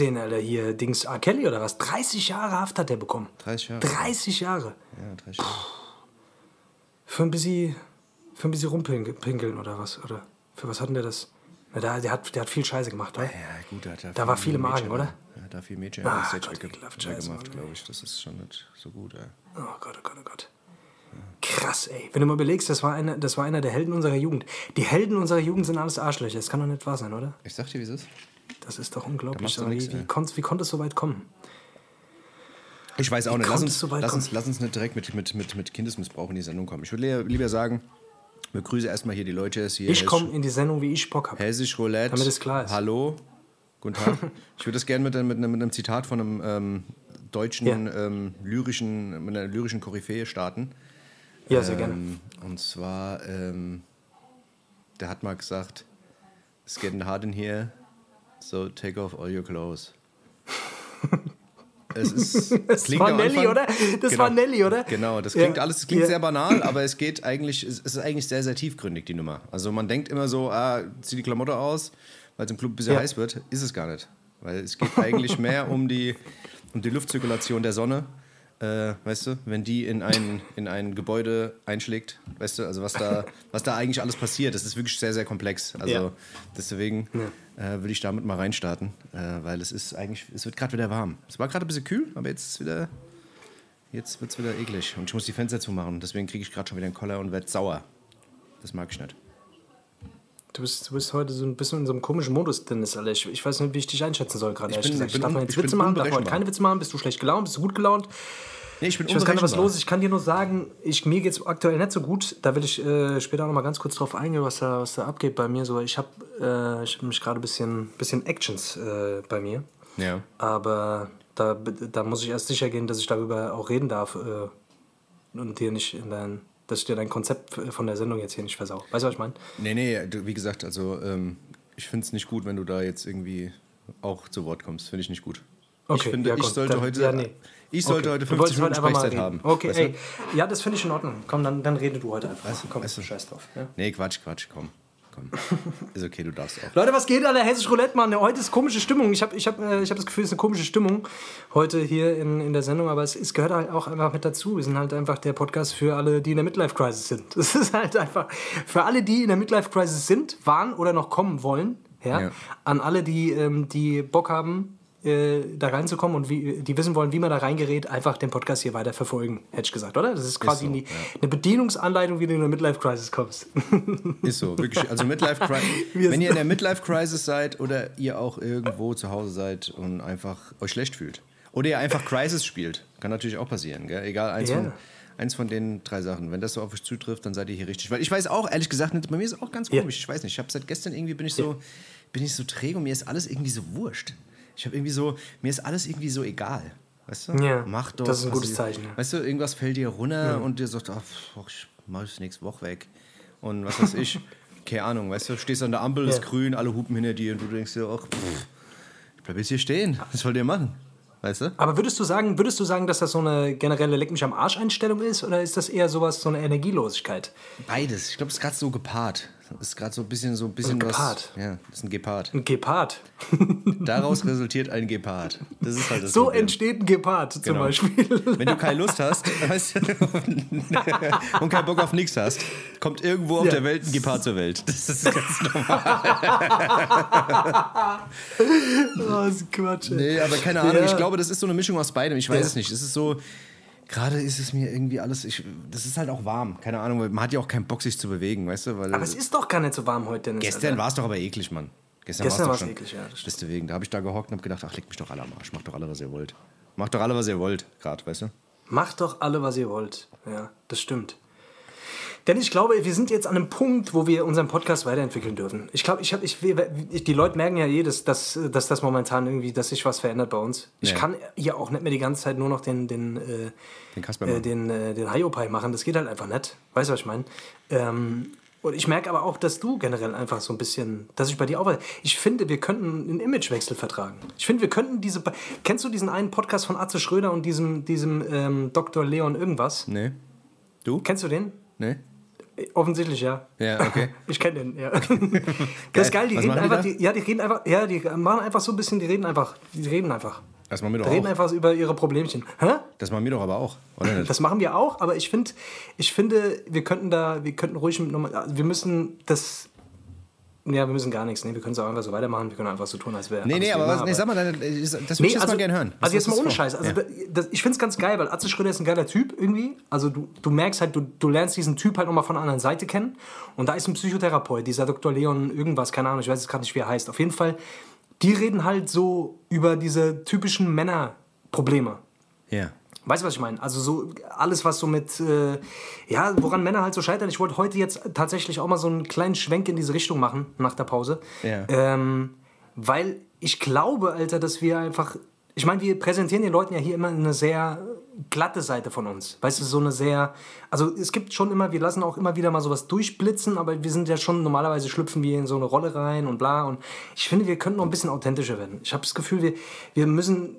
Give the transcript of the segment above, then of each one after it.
gesehen, Alter? Hier, Dings, R. Kelly oder was? 30 Jahre Haft hat er bekommen. 30 Jahre. 30 Jahre. Ja, 30 Jahre. Für ein bisschen, für ein bisschen rumpinkeln oder was? Oder für was hat denn der das? Na, der, der, hat, der hat viel Scheiße gemacht, oder? Ja, gut, da hat er Da war viel im Argen, Mädchen- oder? Ja, da viel Mädchen Ah, Gott, wegge scheiße, weggemacht, Mann, glaube ich. Das ist schon nicht so gut, ey. Oh Gott, oh Gott, oh Gott. Krass, ey. Wenn du mal überlegst, das war, einer, das war einer der Helden unserer Jugend. Die Helden unserer Jugend sind alles Arschlöcher. Das kann doch nicht wahr sein, oder? Ich sag dir, wie es ist. Das ist doch unglaublich. du Aber nix, wie, wie, konnt, wie konnte es so weit kommen? Ich weiß auch nicht. Lass uns, es so lass, uns, lass uns nicht direkt mit, mit, mit, mit Kindesmissbrauch in die Sendung kommen. Ich würde lieber sagen, begrüße erstmal hier die Leute. Hier Ich komme in die Sendung, wie ich Bock habe. Hessisch Roulette. Damit es klar ist. Hallo. Guten Tag. ich würde das gerne mit, mit, einem- mit einem Zitat von einem ähm, deutschen Ja. ähm, lyrischen, mit einer lyrischen Koryphäe starten. Ja, sehr gerne. Ähm, und zwar, ähm, der hat mal gesagt, it's getting hard in here, so take off all your clothes. es ist, Das klingt war Nelly, Anfang- oder? Das Genau. war Nelly, oder? Genau, das klingt Ja. alles, es klingt Ja. sehr banal, aber es geht eigentlich, es ist eigentlich sehr, sehr tiefgründig, die Nummer. Also man denkt immer so, ah, zieh die Klamotte aus, weil es im Club ein bisschen Ja. heiß wird. Ist es gar nicht. Weil es geht eigentlich mehr um die, um die Luftzirkulation der Sonne. Äh, weißt du, wenn die in ein, in ein Gebäude einschlägt, weißt du, also was da, was da eigentlich alles passiert, das ist wirklich sehr, sehr komplex. Also Ja. deswegen äh, will ich damit mal reinstarten, äh, weil es ist eigentlich, es wird gerade wieder warm. Es war gerade ein bisschen kühl, aber jetzt ist wieder, jetzt wird es wieder eklig und ich muss die Fenster zumachen. Deswegen kriege ich gerade schon wieder einen Koller und werde sauer. Das mag ich nicht. Du bist, du bist heute so ein bisschen in so einem komischen Modus, Dennis, Alter. Ich, ich weiß nicht, wie ich dich einschätzen soll gerade. ehrlich bin- ich bin darf man un- jetzt ich bin Witze machen? Darf man heute unberechenbar. keine Witze machen? Bist du schlecht gelaunt? Bist du gut gelaunt? Nee, ich bin Ich weiß gar nicht, was los ist. Ich kann dir nur sagen, ich, mir geht es aktuell nicht so gut. Da will ich äh, später auch noch mal ganz kurz drauf eingehen, was da, was da abgeht bei mir. So, ich habe äh, ich hab mich gerade ein bisschen, bisschen Actions äh, bei mir. Ja. Aber da, da muss ich erst sicher gehen, dass ich darüber auch reden darf äh, und dir nicht in dein, dass ich dir dein Konzept von der Sendung jetzt hier nicht versau. Weißt du, was ich meine? Nee, nee, du, wie gesagt, also ähm, ich finde es nicht gut, wenn du da jetzt irgendwie auch zu Wort kommst. Finde ich nicht gut. ich Okay, finde, ja, ich sollte dann- heute, ja, nee. Ich sollte Okay. heute Du 50 wolltest Minuten Sprechzeit haben. Okay, weißt du? ey. Ja, das finde ich in Ordnung. Komm, dann, dann rede du heute einfach. Komm, weißt du- scheiß drauf. Ja. Nee, Quatsch, Quatsch, komm. Komm. Ist okay, du darfst auch. Leute, was geht, Alter? Hessisch Roulette, Mann. Heute ist komische Stimmung. Ich habe ich hab, äh, ich hab das Gefühl, es ist eine komische Stimmung heute hier in, in der Sendung, aber es, es gehört halt auch einfach mit dazu. Wir sind halt einfach der Podcast für alle, die in der Midlife-Crisis sind. Das ist halt einfach für alle, die in der Midlife-Crisis sind, waren oder noch kommen wollen. Ja? Ja. An alle, die, ähm, die Bock haben, äh, da reinzukommen und wie, die wissen wollen, wie man da reingerät, einfach den Podcast hier weiter verfolgen, hätte ich gesagt, oder? Das ist quasi so, die, ja. eine Bedienungsanleitung, wie du in eine Midlife-Crisis kommst. Ist so, wirklich. Also Midlife Crisis. Wir wenn ihr in der Midlife Crisis seid oder ihr auch irgendwo zu Hause seid und einfach euch schlecht fühlt. Oder ihr einfach Crisis spielt. Kann natürlich auch passieren, gell? Egal, eins, Ja. von, eins von den drei Sachen. Wenn das so auf euch zutrifft, dann seid ihr hier richtig. Weil ich weiß auch, ehrlich gesagt, bei mir ist es auch ganz komisch. Ich weiß nicht. Ich habe seit gestern irgendwie bin ich so, bin ich so träge und mir ist alles irgendwie so wurscht. Ich habe irgendwie so, mir ist alles irgendwie so egal. Weißt du? Ja, Mach doch. das ist ein gutes ihr- Zeichen, ja. Weißt du, irgendwas fällt dir runter und dir sagt, ach, pff, ich mach es nächste Woche weg. Und was weiß ich, keine Ahnung, weißt du, stehst an der Ampel, Ja. ist grün, alle hupen hinter dir und du denkst dir, ach, pff, ich bleib jetzt hier stehen. Was wollt ihr machen? Weißt du? Aber würdest du sagen, würdest du sagen, dass das so eine generelle Leck mich am Arsch Einstellung ist oder ist das eher sowas, so eine Energielosigkeit? Beides. Ich glaube, es ist gerade so gepaart. Ist gerade so ein bisschen so ein bisschen Gepaart? was. Ja, das ist ein Gepard. Ein Gepard. Daraus resultiert ein Gepard. Das ist halt das So Problem. entsteht ein Gepard zum Genau. Beispiel. Wenn du keine Lust hast weißt du, und keinen Bock auf nichts hast, kommt irgendwo auf Ja. der Welt ein Gepard zur Welt. Das ist ganz normal. oh, das ist Quatsch. ey. Nee, aber keine Ahnung. Ja. Ich glaube, das ist so eine Mischung aus beidem. Ich weiß Ja. es nicht. Es ist so. Gerade ist es mir irgendwie alles. Ich, das ist halt auch warm. Keine Ahnung. Man hat ja auch keinen Bock, sich zu bewegen, weißt du? Weil Aber es ist doch gar nicht so warm heute, Dennis. gestern Alter. war es doch aber eklig, Mann. Gestern, Gestern doch schon. eklig, ja. Deswegen, da habe ich da gehockt und habe gedacht, ach, leckt mich doch alle am Arsch. Macht doch alle, was ihr wollt. Macht doch alle, was ihr wollt, gerade, weißt du? Macht doch alle, was ihr wollt. Ja, das stimmt. Denn ich glaube, wir sind jetzt an einem Punkt, wo wir unseren Podcast weiterentwickeln dürfen. Ich glaube, ich habe, ich, ich, die Leute merken ja eh, dass, dass, dass das momentan irgendwie, dass sich was verändert bei uns. Ich Ja. kann ja auch nicht mehr die ganze Zeit nur noch den, den, äh, Den Kasper äh, machen. den, äh, den Hiopai machen. Das geht halt einfach nicht. Weißt du, was ich meine? Ähm, und ich merke aber auch, dass du generell einfach so ein bisschen, dass ich bei dir auch. Ich finde, wir könnten einen Imagewechsel vertragen. Ich finde, wir könnten diese. Kennst du diesen einen Podcast von Atze Schröder und diesem, diesem ähm, Dr. Leon irgendwas? Nee. Du? Kennst du den? Nee? Offensichtlich, ja. Ja, okay. Ich kenne den, ja. Das ist geil, die Was reden einfach, die, ja, die reden einfach, ja, die machen einfach so ein bisschen, die reden einfach, die reden einfach. Das machen wir doch Die reden auch. einfach über ihre Problemchen. Hä? Das machen wir doch aber auch, oder nicht? Das machen wir auch, aber ich finde, ich finde, wir könnten da, wir könnten ruhig mit nochmal, wir müssen das, ja, wir müssen gar nichts, nee, wir können es auch einfach so weitermachen, wir können einfach so tun, als wäre Nee, nee, aber, was, nee, sag mal, deine- das würde ich Nee, jetzt also, mal gerne hören. Was also jetzt mal ohne? Scheiß. Also Ja. da- das, ich finde es ganz geil, weil Atze Schröder ist ein geiler Typ irgendwie. Also du, du merkst halt, du, du lernst diesen Typ halt nochmal von der anderen Seite kennen. Und da ist ein Psychotherapeut, dieser Dr. Leon irgendwas, keine Ahnung, ich weiß jetzt gerade nicht, wie er heißt. Auf jeden Fall, die reden halt so über diese typischen Männerprobleme. Ja. Weißt du, was ich meine? Also so alles, was so mit, äh, ja, woran Männer halt so scheitern. Ich wollte heute jetzt tatsächlich auch mal so einen kleinen Schwenk in diese Richtung machen, nach der Pause. Ja. Ähm, weil ich glaube, Alter, dass wir einfach, ich meine, wir präsentieren den Leuten ja hier immer eine sehr glatte Seite von uns. Weißt du, so eine sehr, also es gibt schon immer, wir lassen auch immer wieder mal sowas durchblitzen, aber wir sind ja schon, normalerweise schlüpfen wir in so eine Rolle rein und bla. Und ich finde, wir könnten noch ein bisschen authentischer werden. Ich habe das Gefühl, wir, wir müssen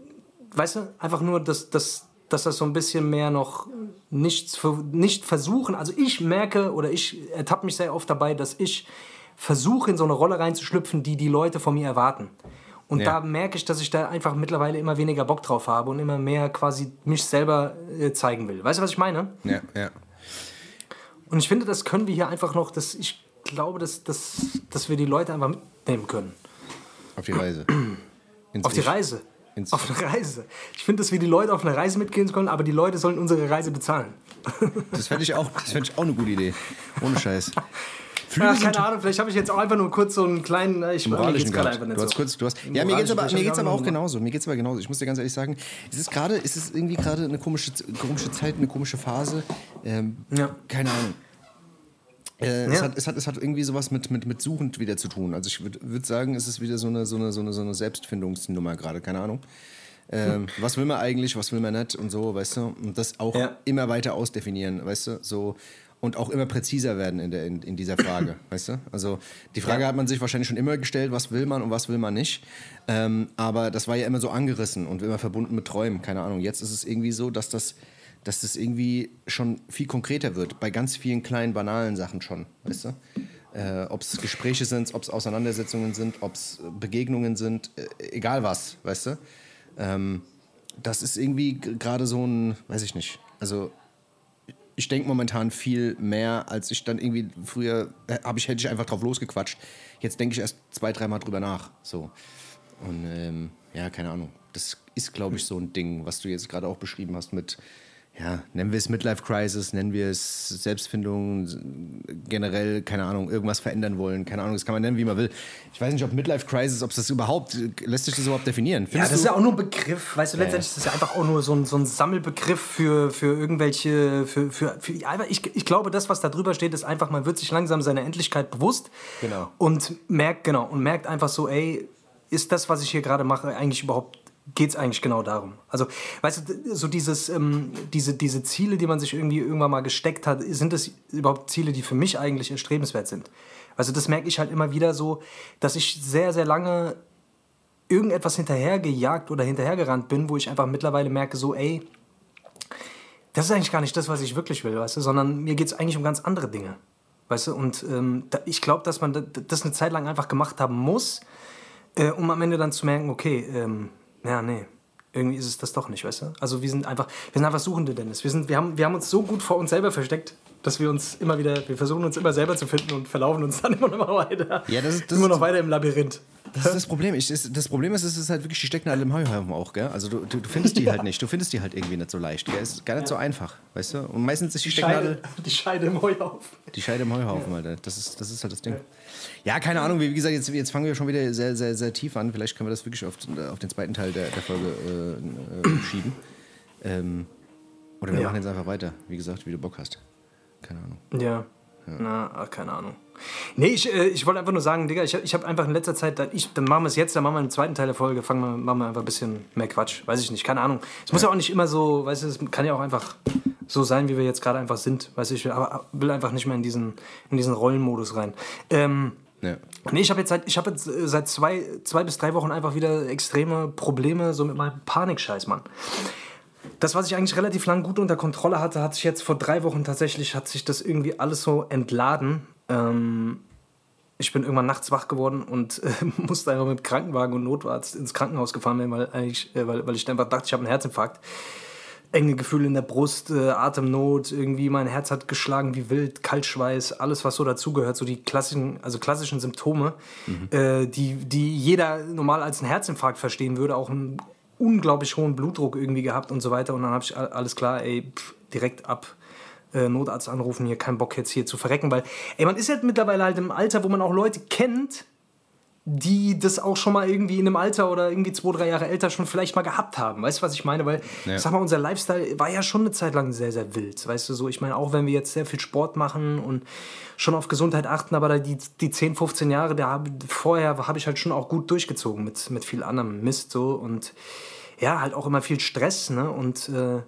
weißt du, einfach nur, dass, dass, dass das so ein bisschen mehr noch nichts, ver- nicht versuchen. Also ich merke oder ich ertappe mich sehr oft dabei, dass ich versuche, in so eine Rolle reinzuschlüpfen, die die Leute von mir erwarten. Und Ja. da merke ich, dass ich da einfach mittlerweile immer weniger Bock drauf habe und immer mehr quasi mich selber äh, zeigen will. Weißt du, was ich meine? Ja, ja. Und ich finde, das können wir hier einfach noch, dass ich glaube, dass, dass, dass wir die Leute einfach mitnehmen können. Auf die Reise. Ins Auf die Ich. Reise. Ins- Auf eine Reise. Ich finde, dass wir die Leute auf eine Reise mitgehen können, aber die Leute sollen unsere Reise bezahlen. Das fände ich, auch- das fänd ich auch eine gute Idee. Ohne Scheiß. Sind keine Ahnung, vielleicht habe ich jetzt auch einfach nur kurz so einen kleinen. äh, Ich moralischen gerade einfach nicht Du hast so. kurz, du hast, ja, mir geht's aber, mir geht's aber auch genauso. Mir geht's aber genauso. Ich muss dir ganz ehrlich sagen, es ist gerade, es ist irgendwie gerade eine komische, komische Zeit, eine komische Phase. Ähm, Ja. Keine Ahnung. Äh, es, Ja. hat, es, hat, es hat irgendwie sowas mit, mit, mit suchend wieder zu tun. Also ich würde würd sagen, es ist wieder so eine, so eine, so eine, so eine Selbstfindungsnummer gerade, keine Ahnung. Ähm, was will man eigentlich, was will man nicht und so, weißt du? Und das auch Ja. immer weiter ausdefinieren, weißt du? So, und auch immer präziser werden in, der, in, in dieser Frage, weißt du? Also die Frage Ja. hat man sich wahrscheinlich schon immer gestellt, was will man und was will man nicht. Ähm, aber das war ja immer so angerissen und immer verbunden mit Träumen, keine Ahnung. Jetzt ist es irgendwie so, dass das, dass das irgendwie schon viel konkreter wird, bei ganz vielen kleinen, banalen Sachen schon, weißt du? Äh, ob es Gespräche sind, ob es Auseinandersetzungen sind, ob es Begegnungen sind, äh, egal was, weißt du? Ähm, das ist irgendwie gerade so ein, weiß ich nicht, also ich denke momentan viel mehr, als ich dann irgendwie früher, äh, ich, hätte ich einfach drauf losgequatscht. Jetzt denke ich erst zwei, dreimal drüber nach. So. Und ähm, ja, keine Ahnung. Das ist, glaube ich, so ein Ding, was du jetzt gerade auch beschrieben hast mit, ja, nennen wir es Midlife Crisis, nennen wir es Selbstfindung, generell, keine Ahnung, irgendwas verändern wollen, keine Ahnung, das kann man nennen, wie man will. Ich weiß nicht, ob Midlife Crisis, ob das überhaupt, lässt sich das überhaupt definieren? Ja, Findest das ist du? ja auch nur ein Begriff. Weißt du, letztendlich ist das ja einfach auch nur so ein, so ein Sammelbegriff für, für irgendwelche. Für, für, für, ja, ich, ich glaube, das, was da drüber steht, ist einfach, man wird sich langsam seiner Endlichkeit bewusst. Genau. Und merkt, genau, und merkt einfach so, ey, ist das, was ich hier gerade mache, eigentlich überhaupt. Geht es eigentlich genau darum? Also, weißt du, so dieses, ähm, diese, diese Ziele, die man sich irgendwie irgendwann mal gesteckt hat, sind das überhaupt Ziele, die für mich eigentlich erstrebenswert sind? Also, das merke ich halt immer wieder so, dass ich sehr, sehr lange irgendetwas hinterhergejagt oder hinterhergerannt bin, wo ich einfach mittlerweile merke, so, ey, das ist eigentlich gar nicht das, was ich wirklich will, weißt du, sondern mir geht es eigentlich um ganz andere Dinge, weißt du, und ähm, da, ich glaube, dass man da- das eine Zeit lang einfach gemacht haben muss, äh, um am Ende dann zu merken, okay, ähm, ja, nee, irgendwie ist es das doch nicht, weißt du? Also wir sind einfach, wir sind einfach Suchende, Dennis. Wir, sind, wir, haben, wir haben uns so gut vor uns selber versteckt, dass wir uns immer wieder, wir versuchen uns immer selber zu finden und verlaufen uns dann immer noch weiter. Ja, das ist- das immer noch weiter im Labyrinth. Das ist das Problem. Ich, ist, das Problem ist, es ist halt wirklich, die stecken alle im Heuhaufen auch, gell? Also du, du, du findest die halt nicht. Du findest die halt irgendwie nicht so leicht. Gell? Ist gar nicht so einfach, weißt du? Und meistens ist die, Die Stecknadel, Scheide, die Scheide im Heuhaufen. die Scheide im Heuhaufen, Alter. Das ist, das ist halt das Ding. Ja, keine Ahnung. Wie gesagt, jetzt, jetzt fangen wir schon wieder sehr, sehr, sehr tief an. Vielleicht können wir das wirklich auf, auf den zweiten Teil der, der Folge äh, äh, schieben. Ähm, oder wir Ja. machen jetzt einfach weiter. Wie gesagt, wie du Bock hast. Keine Ahnung. Ja. Na, ach, keine Ahnung. Nee, ich, äh, ich wollte einfach nur sagen, Digga, ich, ich habe einfach in letzter Zeit, da- ich, dann machen wir es jetzt, dann machen wir im zweiten Teil der Folge, fangen wir, machen wir einfach ein bisschen mehr Quatsch. Weiß ich nicht, keine Ahnung. Es muss ja auch nicht immer so, weißt du, es kann ja auch einfach so sein, wie wir jetzt gerade einfach sind. Weißt du, ich will, aber will einfach nicht mehr in diesen, in diesen Rollenmodus rein. Ähm, Ja. Nee, ich habe jetzt, seit, ich hab jetzt äh, seit zwei, zwei bis drei Wochen einfach wieder extreme Probleme so mit meinem Panikscheiß, Mann. das, was ich eigentlich relativ lang gut unter Kontrolle hatte, hat sich jetzt vor drei Wochen tatsächlich, hat sich das irgendwie alles so entladen. Ähm, ich bin irgendwann nachts wach geworden und äh, musste einfach mit Krankenwagen und Notarzt ins Krankenhaus gefahren werden, weil, eigentlich, äh, weil, weil ich einfach dachte, ich habe einen Herzinfarkt. Enge Gefühle in der Brust, äh, Atemnot, irgendwie mein Herz hat geschlagen wie wild, Kaltschweiß, alles, was so dazugehört, so die klassischen, also klassischen Symptome, mhm. äh, die, die jeder normal als einen Herzinfarkt verstehen würde, auch einen unglaublich hohen Blutdruck irgendwie gehabt und so weiter. Und dann habe ich alles klar, ey, pff, direkt ab äh, Notarzt anrufen, hier kein Bock jetzt hier zu verrecken, weil, ey, man ist halt mittlerweile halt im Alter, wo man auch Leute kennt, die das auch schon mal irgendwie in einem Alter oder irgendwie zwei, drei Jahre älter schon vielleicht mal gehabt haben. Weißt du, was ich meine? Weil, ja. sag mal, unser Lifestyle war ja schon eine Zeit lang sehr, sehr wild. Weißt du, so, ich meine, auch wenn wir jetzt sehr viel Sport machen und schon auf Gesundheit achten, aber die, die 10, 15 Jahre, da vorher habe ich halt schon auch gut durchgezogen mit, mit viel anderem Mist so und ja, halt auch immer viel Stress, ne? Und äh,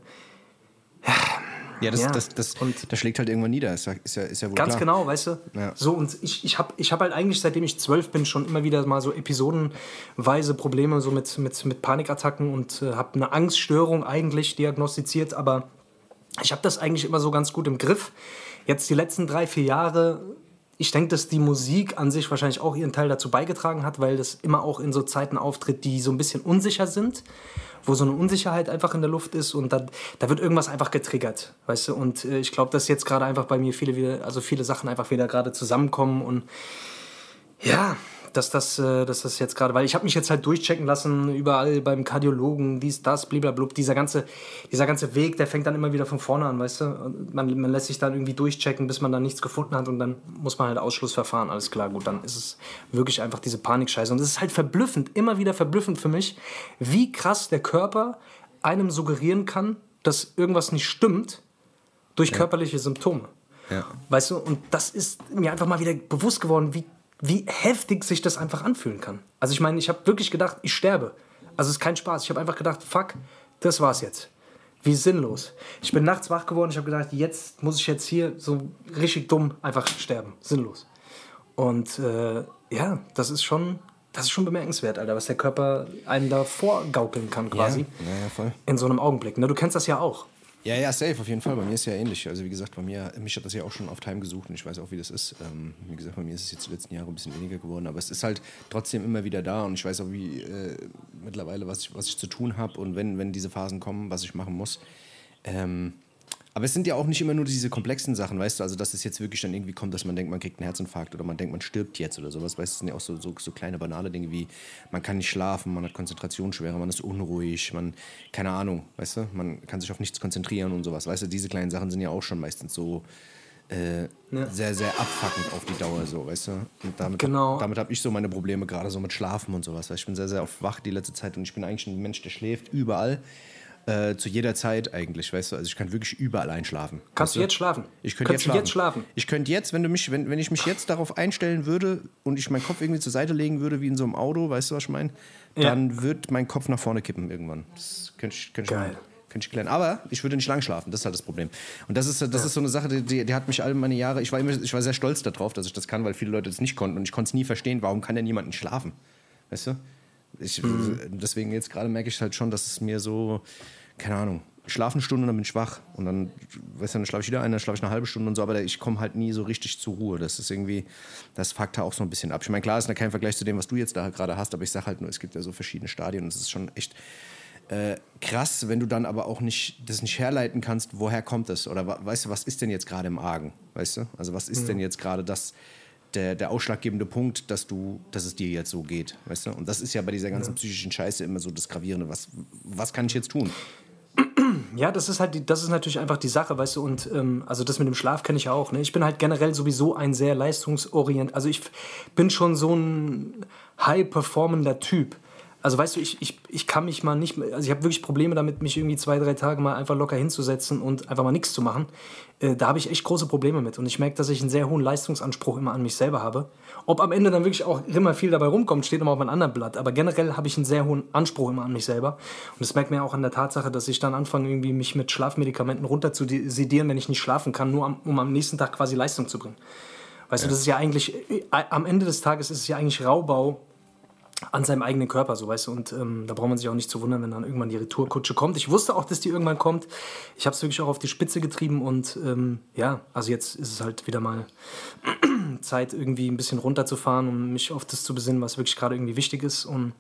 ja, das, ja. Das, das, und das schlägt halt irgendwann nieder, ist ja, ist ja, ist ja wohl Ganz klar. genau, weißt du? Ja. So, und ich, ich habe ich hab halt eigentlich, seitdem ich zwölf bin, schon immer wieder mal so episodenweise Probleme so mit, mit, mit Panikattacken und äh, habe eine Angststörung eigentlich diagnostiziert, aber ich habe das eigentlich immer so ganz gut im Griff. Jetzt die letzten drei, vier Jahre ich denke, dass die Musik an sich wahrscheinlich auch ihren Teil dazu beigetragen hat, weil das immer auch in so Zeiten auftritt, die so ein bisschen unsicher sind, wo so eine Unsicherheit einfach in der Luft ist und da, da wird irgendwas einfach getriggert, weißt du? Und äh, ich glaube, dass jetzt gerade einfach bei mir viele wieder, also viele Sachen einfach wieder gerade zusammenkommen und ja, dass das, äh, dass das jetzt gerade, weil ich habe mich jetzt halt durchchecken lassen, überall beim Kardiologen, dies, das, blablabla, dieser ganze, dieser ganze Weg, der fängt dann immer wieder von vorne an, weißt du? Man, man lässt sich dann irgendwie durchchecken, bis man dann nichts gefunden hat und dann muss man halt Ausschlussverfahren, alles klar, gut, dann ist es wirklich einfach diese Panikscheiße. Und es ist halt verblüffend, immer wieder verblüffend für mich, wie krass der Körper einem suggerieren kann, dass irgendwas nicht stimmt durch ja. körperliche Symptome. Ja. Weißt du, und das ist mir einfach mal wieder bewusst geworden, wie wie heftig sich das einfach anfühlen kann. Also ich meine, ich habe wirklich gedacht, ich sterbe. Also es ist kein Spaß. Ich habe einfach gedacht, fuck, das war's jetzt. Wie sinnlos. Ich bin nachts wach geworden, ich habe gedacht, jetzt muss ich jetzt hier so richtig dumm einfach sterben. Sinnlos. Und äh, ja, das ist schon, das ist schon bemerkenswert, Alter, was der Körper einem da vorgaukeln kann quasi. Ja, ja, voll. In so einem Augenblick. Ne, du kennst das ja auch. Ja, ja, safe, auf jeden Fall. Bei mir ist ja ähnlich. Also wie gesagt, bei mir, mich hat das ja auch schon oft heimgesucht und ich weiß auch, wie das ist. Ähm, wie gesagt, bei mir ist es jetzt die letzten Jahre ein bisschen weniger geworden, aber es ist halt trotzdem immer wieder da und ich weiß auch, wie äh, mittlerweile, was ich, was ich zu tun habe und wenn, wenn diese Phasen kommen, was ich machen muss. Ähm, aber es sind ja auch nicht immer nur diese komplexen Sachen, weißt du, also dass es jetzt wirklich dann irgendwie kommt, dass man denkt, man kriegt einen Herzinfarkt oder man denkt, man stirbt jetzt oder sowas, weißt du, das sind ja auch so, so, so kleine banale Dinge wie, man kann nicht schlafen, man hat Konzentrationsschwere, man ist unruhig, man, keine Ahnung, weißt du, man kann sich auf nichts konzentrieren und sowas, weißt du, diese kleinen Sachen sind ja auch schon meistens so äh, ja. sehr, sehr abfuckend auf die Dauer so, weißt du, und damit, genau. damit habe ich so meine Probleme, gerade so mit Schlafen und sowas, weil ich bin sehr, sehr oft wach die letzte Zeit und ich bin eigentlich ein Mensch, der schläft überall, äh, zu jeder Zeit eigentlich, weißt du? Also ich kann wirklich überall einschlafen. Kannst du jetzt schlafen? Ich könnte jetzt, jetzt schlafen. Ich könnte jetzt, wenn du mich, wenn, wenn ich mich jetzt darauf einstellen würde und ich meinen Kopf irgendwie zur Seite legen würde, wie in so einem Auto, weißt du, was ich meine? Dann ja. wird mein Kopf nach vorne kippen irgendwann. Das könnte ich, könnte Geil. Ich könnte ich klären. Aber ich würde nicht lang schlafen, das ist halt das Problem. Und das ist, das ist so eine Sache, die, die hat mich all meine Jahre, ich war, immer, ich war sehr stolz darauf, dass ich das kann, weil viele Leute das nicht konnten. Und ich konnte es nie verstehen, warum kann denn jemand nicht schlafen? Weißt du? Ich, mhm. Deswegen jetzt gerade merke ich halt schon, dass es mir so, keine Ahnung, ich schlafe eine Stunde und dann bin ich wach. Und dann, weißt du, dann schlafe ich wieder eine, dann schlafe ich eine halbe Stunde und so, aber ich komme halt nie so richtig zur Ruhe. Das ist irgendwie, das fuckt da auch so ein bisschen ab. Ich meine, klar ist da kein Vergleich zu dem, was du jetzt da gerade hast, aber ich sage halt nur, es gibt ja so verschiedene Stadien und es ist schon echt äh, krass, wenn du dann aber auch nicht, das nicht herleiten kannst, woher kommt es? Oder weißt du, was ist denn jetzt gerade im Argen? Weißt du? Also was ist mhm. denn jetzt gerade das, der, der ausschlaggebende Punkt, dass du, dass es dir jetzt so geht, weißt du? Und das ist ja bei dieser ganzen ja. psychischen Scheiße immer so das Gravierende. Was, was kann ich jetzt tun? Ja, das ist halt, die, das ist natürlich einfach die Sache, weißt du, und ähm, also das mit dem Schlaf kenne ich ja auch. Ne? Ich bin halt generell sowieso ein sehr leistungsorient, also ich bin schon so ein high performender Typ. Also weißt du, ich, ich, ich kann mich mal nicht, also ich habe wirklich Probleme damit, mich irgendwie zwei, drei Tage mal einfach locker hinzusetzen und einfach mal nichts zu machen. Äh, da habe ich echt große Probleme mit. Und ich merke, dass ich einen sehr hohen Leistungsanspruch immer an mich selber habe. Ob am Ende dann wirklich auch immer viel dabei rumkommt, steht immer auf einem anderen Blatt. Aber generell habe ich einen sehr hohen Anspruch immer an mich selber. Und das merkt man ja auch an der Tatsache, dass ich dann anfange, irgendwie mich mit Schlafmedikamenten runter zu sedieren, wenn ich nicht schlafen kann, nur am, um am nächsten Tag quasi Leistung zu bringen. Weißt ja. du, das ist ja eigentlich, äh, am Ende des Tages ist es ja eigentlich Raubau an seinem eigenen Körper, so weißt du. Und ähm, da braucht man sich auch nicht zu wundern, wenn dann irgendwann die Retourkutsche kommt. Ich wusste auch, dass die irgendwann kommt. Ich habe es wirklich auch auf die Spitze getrieben und ähm, ja, also jetzt ist es halt wieder mal Zeit, irgendwie ein bisschen runterzufahren und um mich auf das zu besinnen, was wirklich gerade irgendwie wichtig ist. Und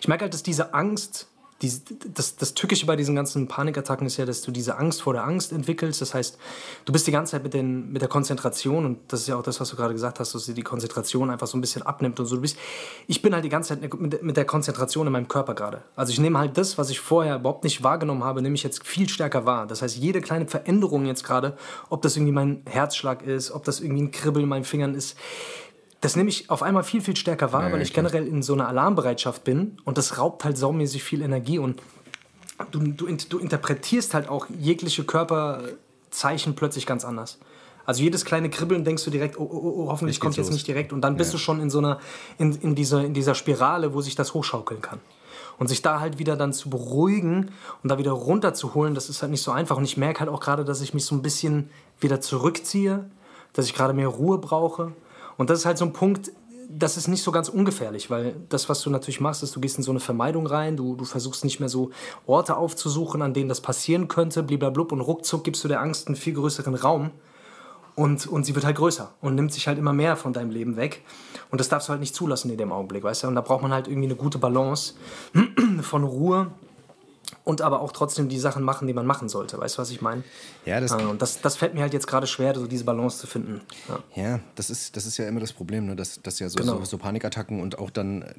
ich merke halt, dass diese Angst, die, das, das Tückische bei diesen ganzen Panikattacken ist ja, dass du diese Angst vor der Angst entwickelst. Das heißt, du bist die ganze Zeit mit, den, mit der Konzentration und das ist ja auch das, was du gerade gesagt hast, dass dir die Konzentration einfach so ein bisschen abnimmt und so. Du bist, ich bin halt die ganze Zeit mit, mit der Konzentration in meinem Körper gerade. Also ich nehme halt das, was ich vorher überhaupt nicht wahrgenommen habe, nehme ich jetzt viel stärker wahr. Das heißt, jede kleine Veränderung jetzt gerade, ob das irgendwie mein Herzschlag ist, ob das irgendwie ein Kribbeln in meinen Fingern ist, das nehme ich auf einmal viel, viel stärker wahr, ja, weil ich generell in so einer Alarmbereitschaft bin und das raubt halt saumäßig viel Energie und du, du, du interpretierst halt auch jegliche Körperzeichen plötzlich ganz anders. Also jedes kleine Kribbeln denkst du direkt, oh, oh, oh hoffentlich kommt jetzt los. nicht direkt. Und dann bist ja. du schon in so einer, in, in, dieser, in dieser Spirale, wo sich das hochschaukeln kann. Und sich da halt wieder dann zu beruhigen und da wieder runterzuholen, das ist halt nicht so einfach. Und ich merke halt auch gerade, dass ich mich so ein bisschen wieder zurückziehe, dass ich gerade mehr Ruhe brauche. Und das ist halt so ein Punkt, das ist nicht so ganz ungefährlich, weil das, was du natürlich machst, ist, du gehst in so eine Vermeidung rein, du, du versuchst nicht mehr so Orte aufzusuchen, an denen das passieren könnte, bliblablub, und ruckzuck gibst du der Angst einen viel größeren Raum und, und sie wird halt größer und nimmt sich halt immer mehr von deinem Leben weg. Und das darfst du halt nicht zulassen in dem Augenblick, weißt du? Und da braucht man halt irgendwie eine gute Balance von Ruhe und aber auch trotzdem die Sachen machen, die man machen sollte. Weißt du, was ich meine? Ja, das, und das, das fällt mir halt jetzt gerade schwer, so diese Balance zu finden. Ja, ja das, ist, das ist ja immer das Problem, ne? dass, dass ja so, genau. so, so Panikattacken und auch dann äh,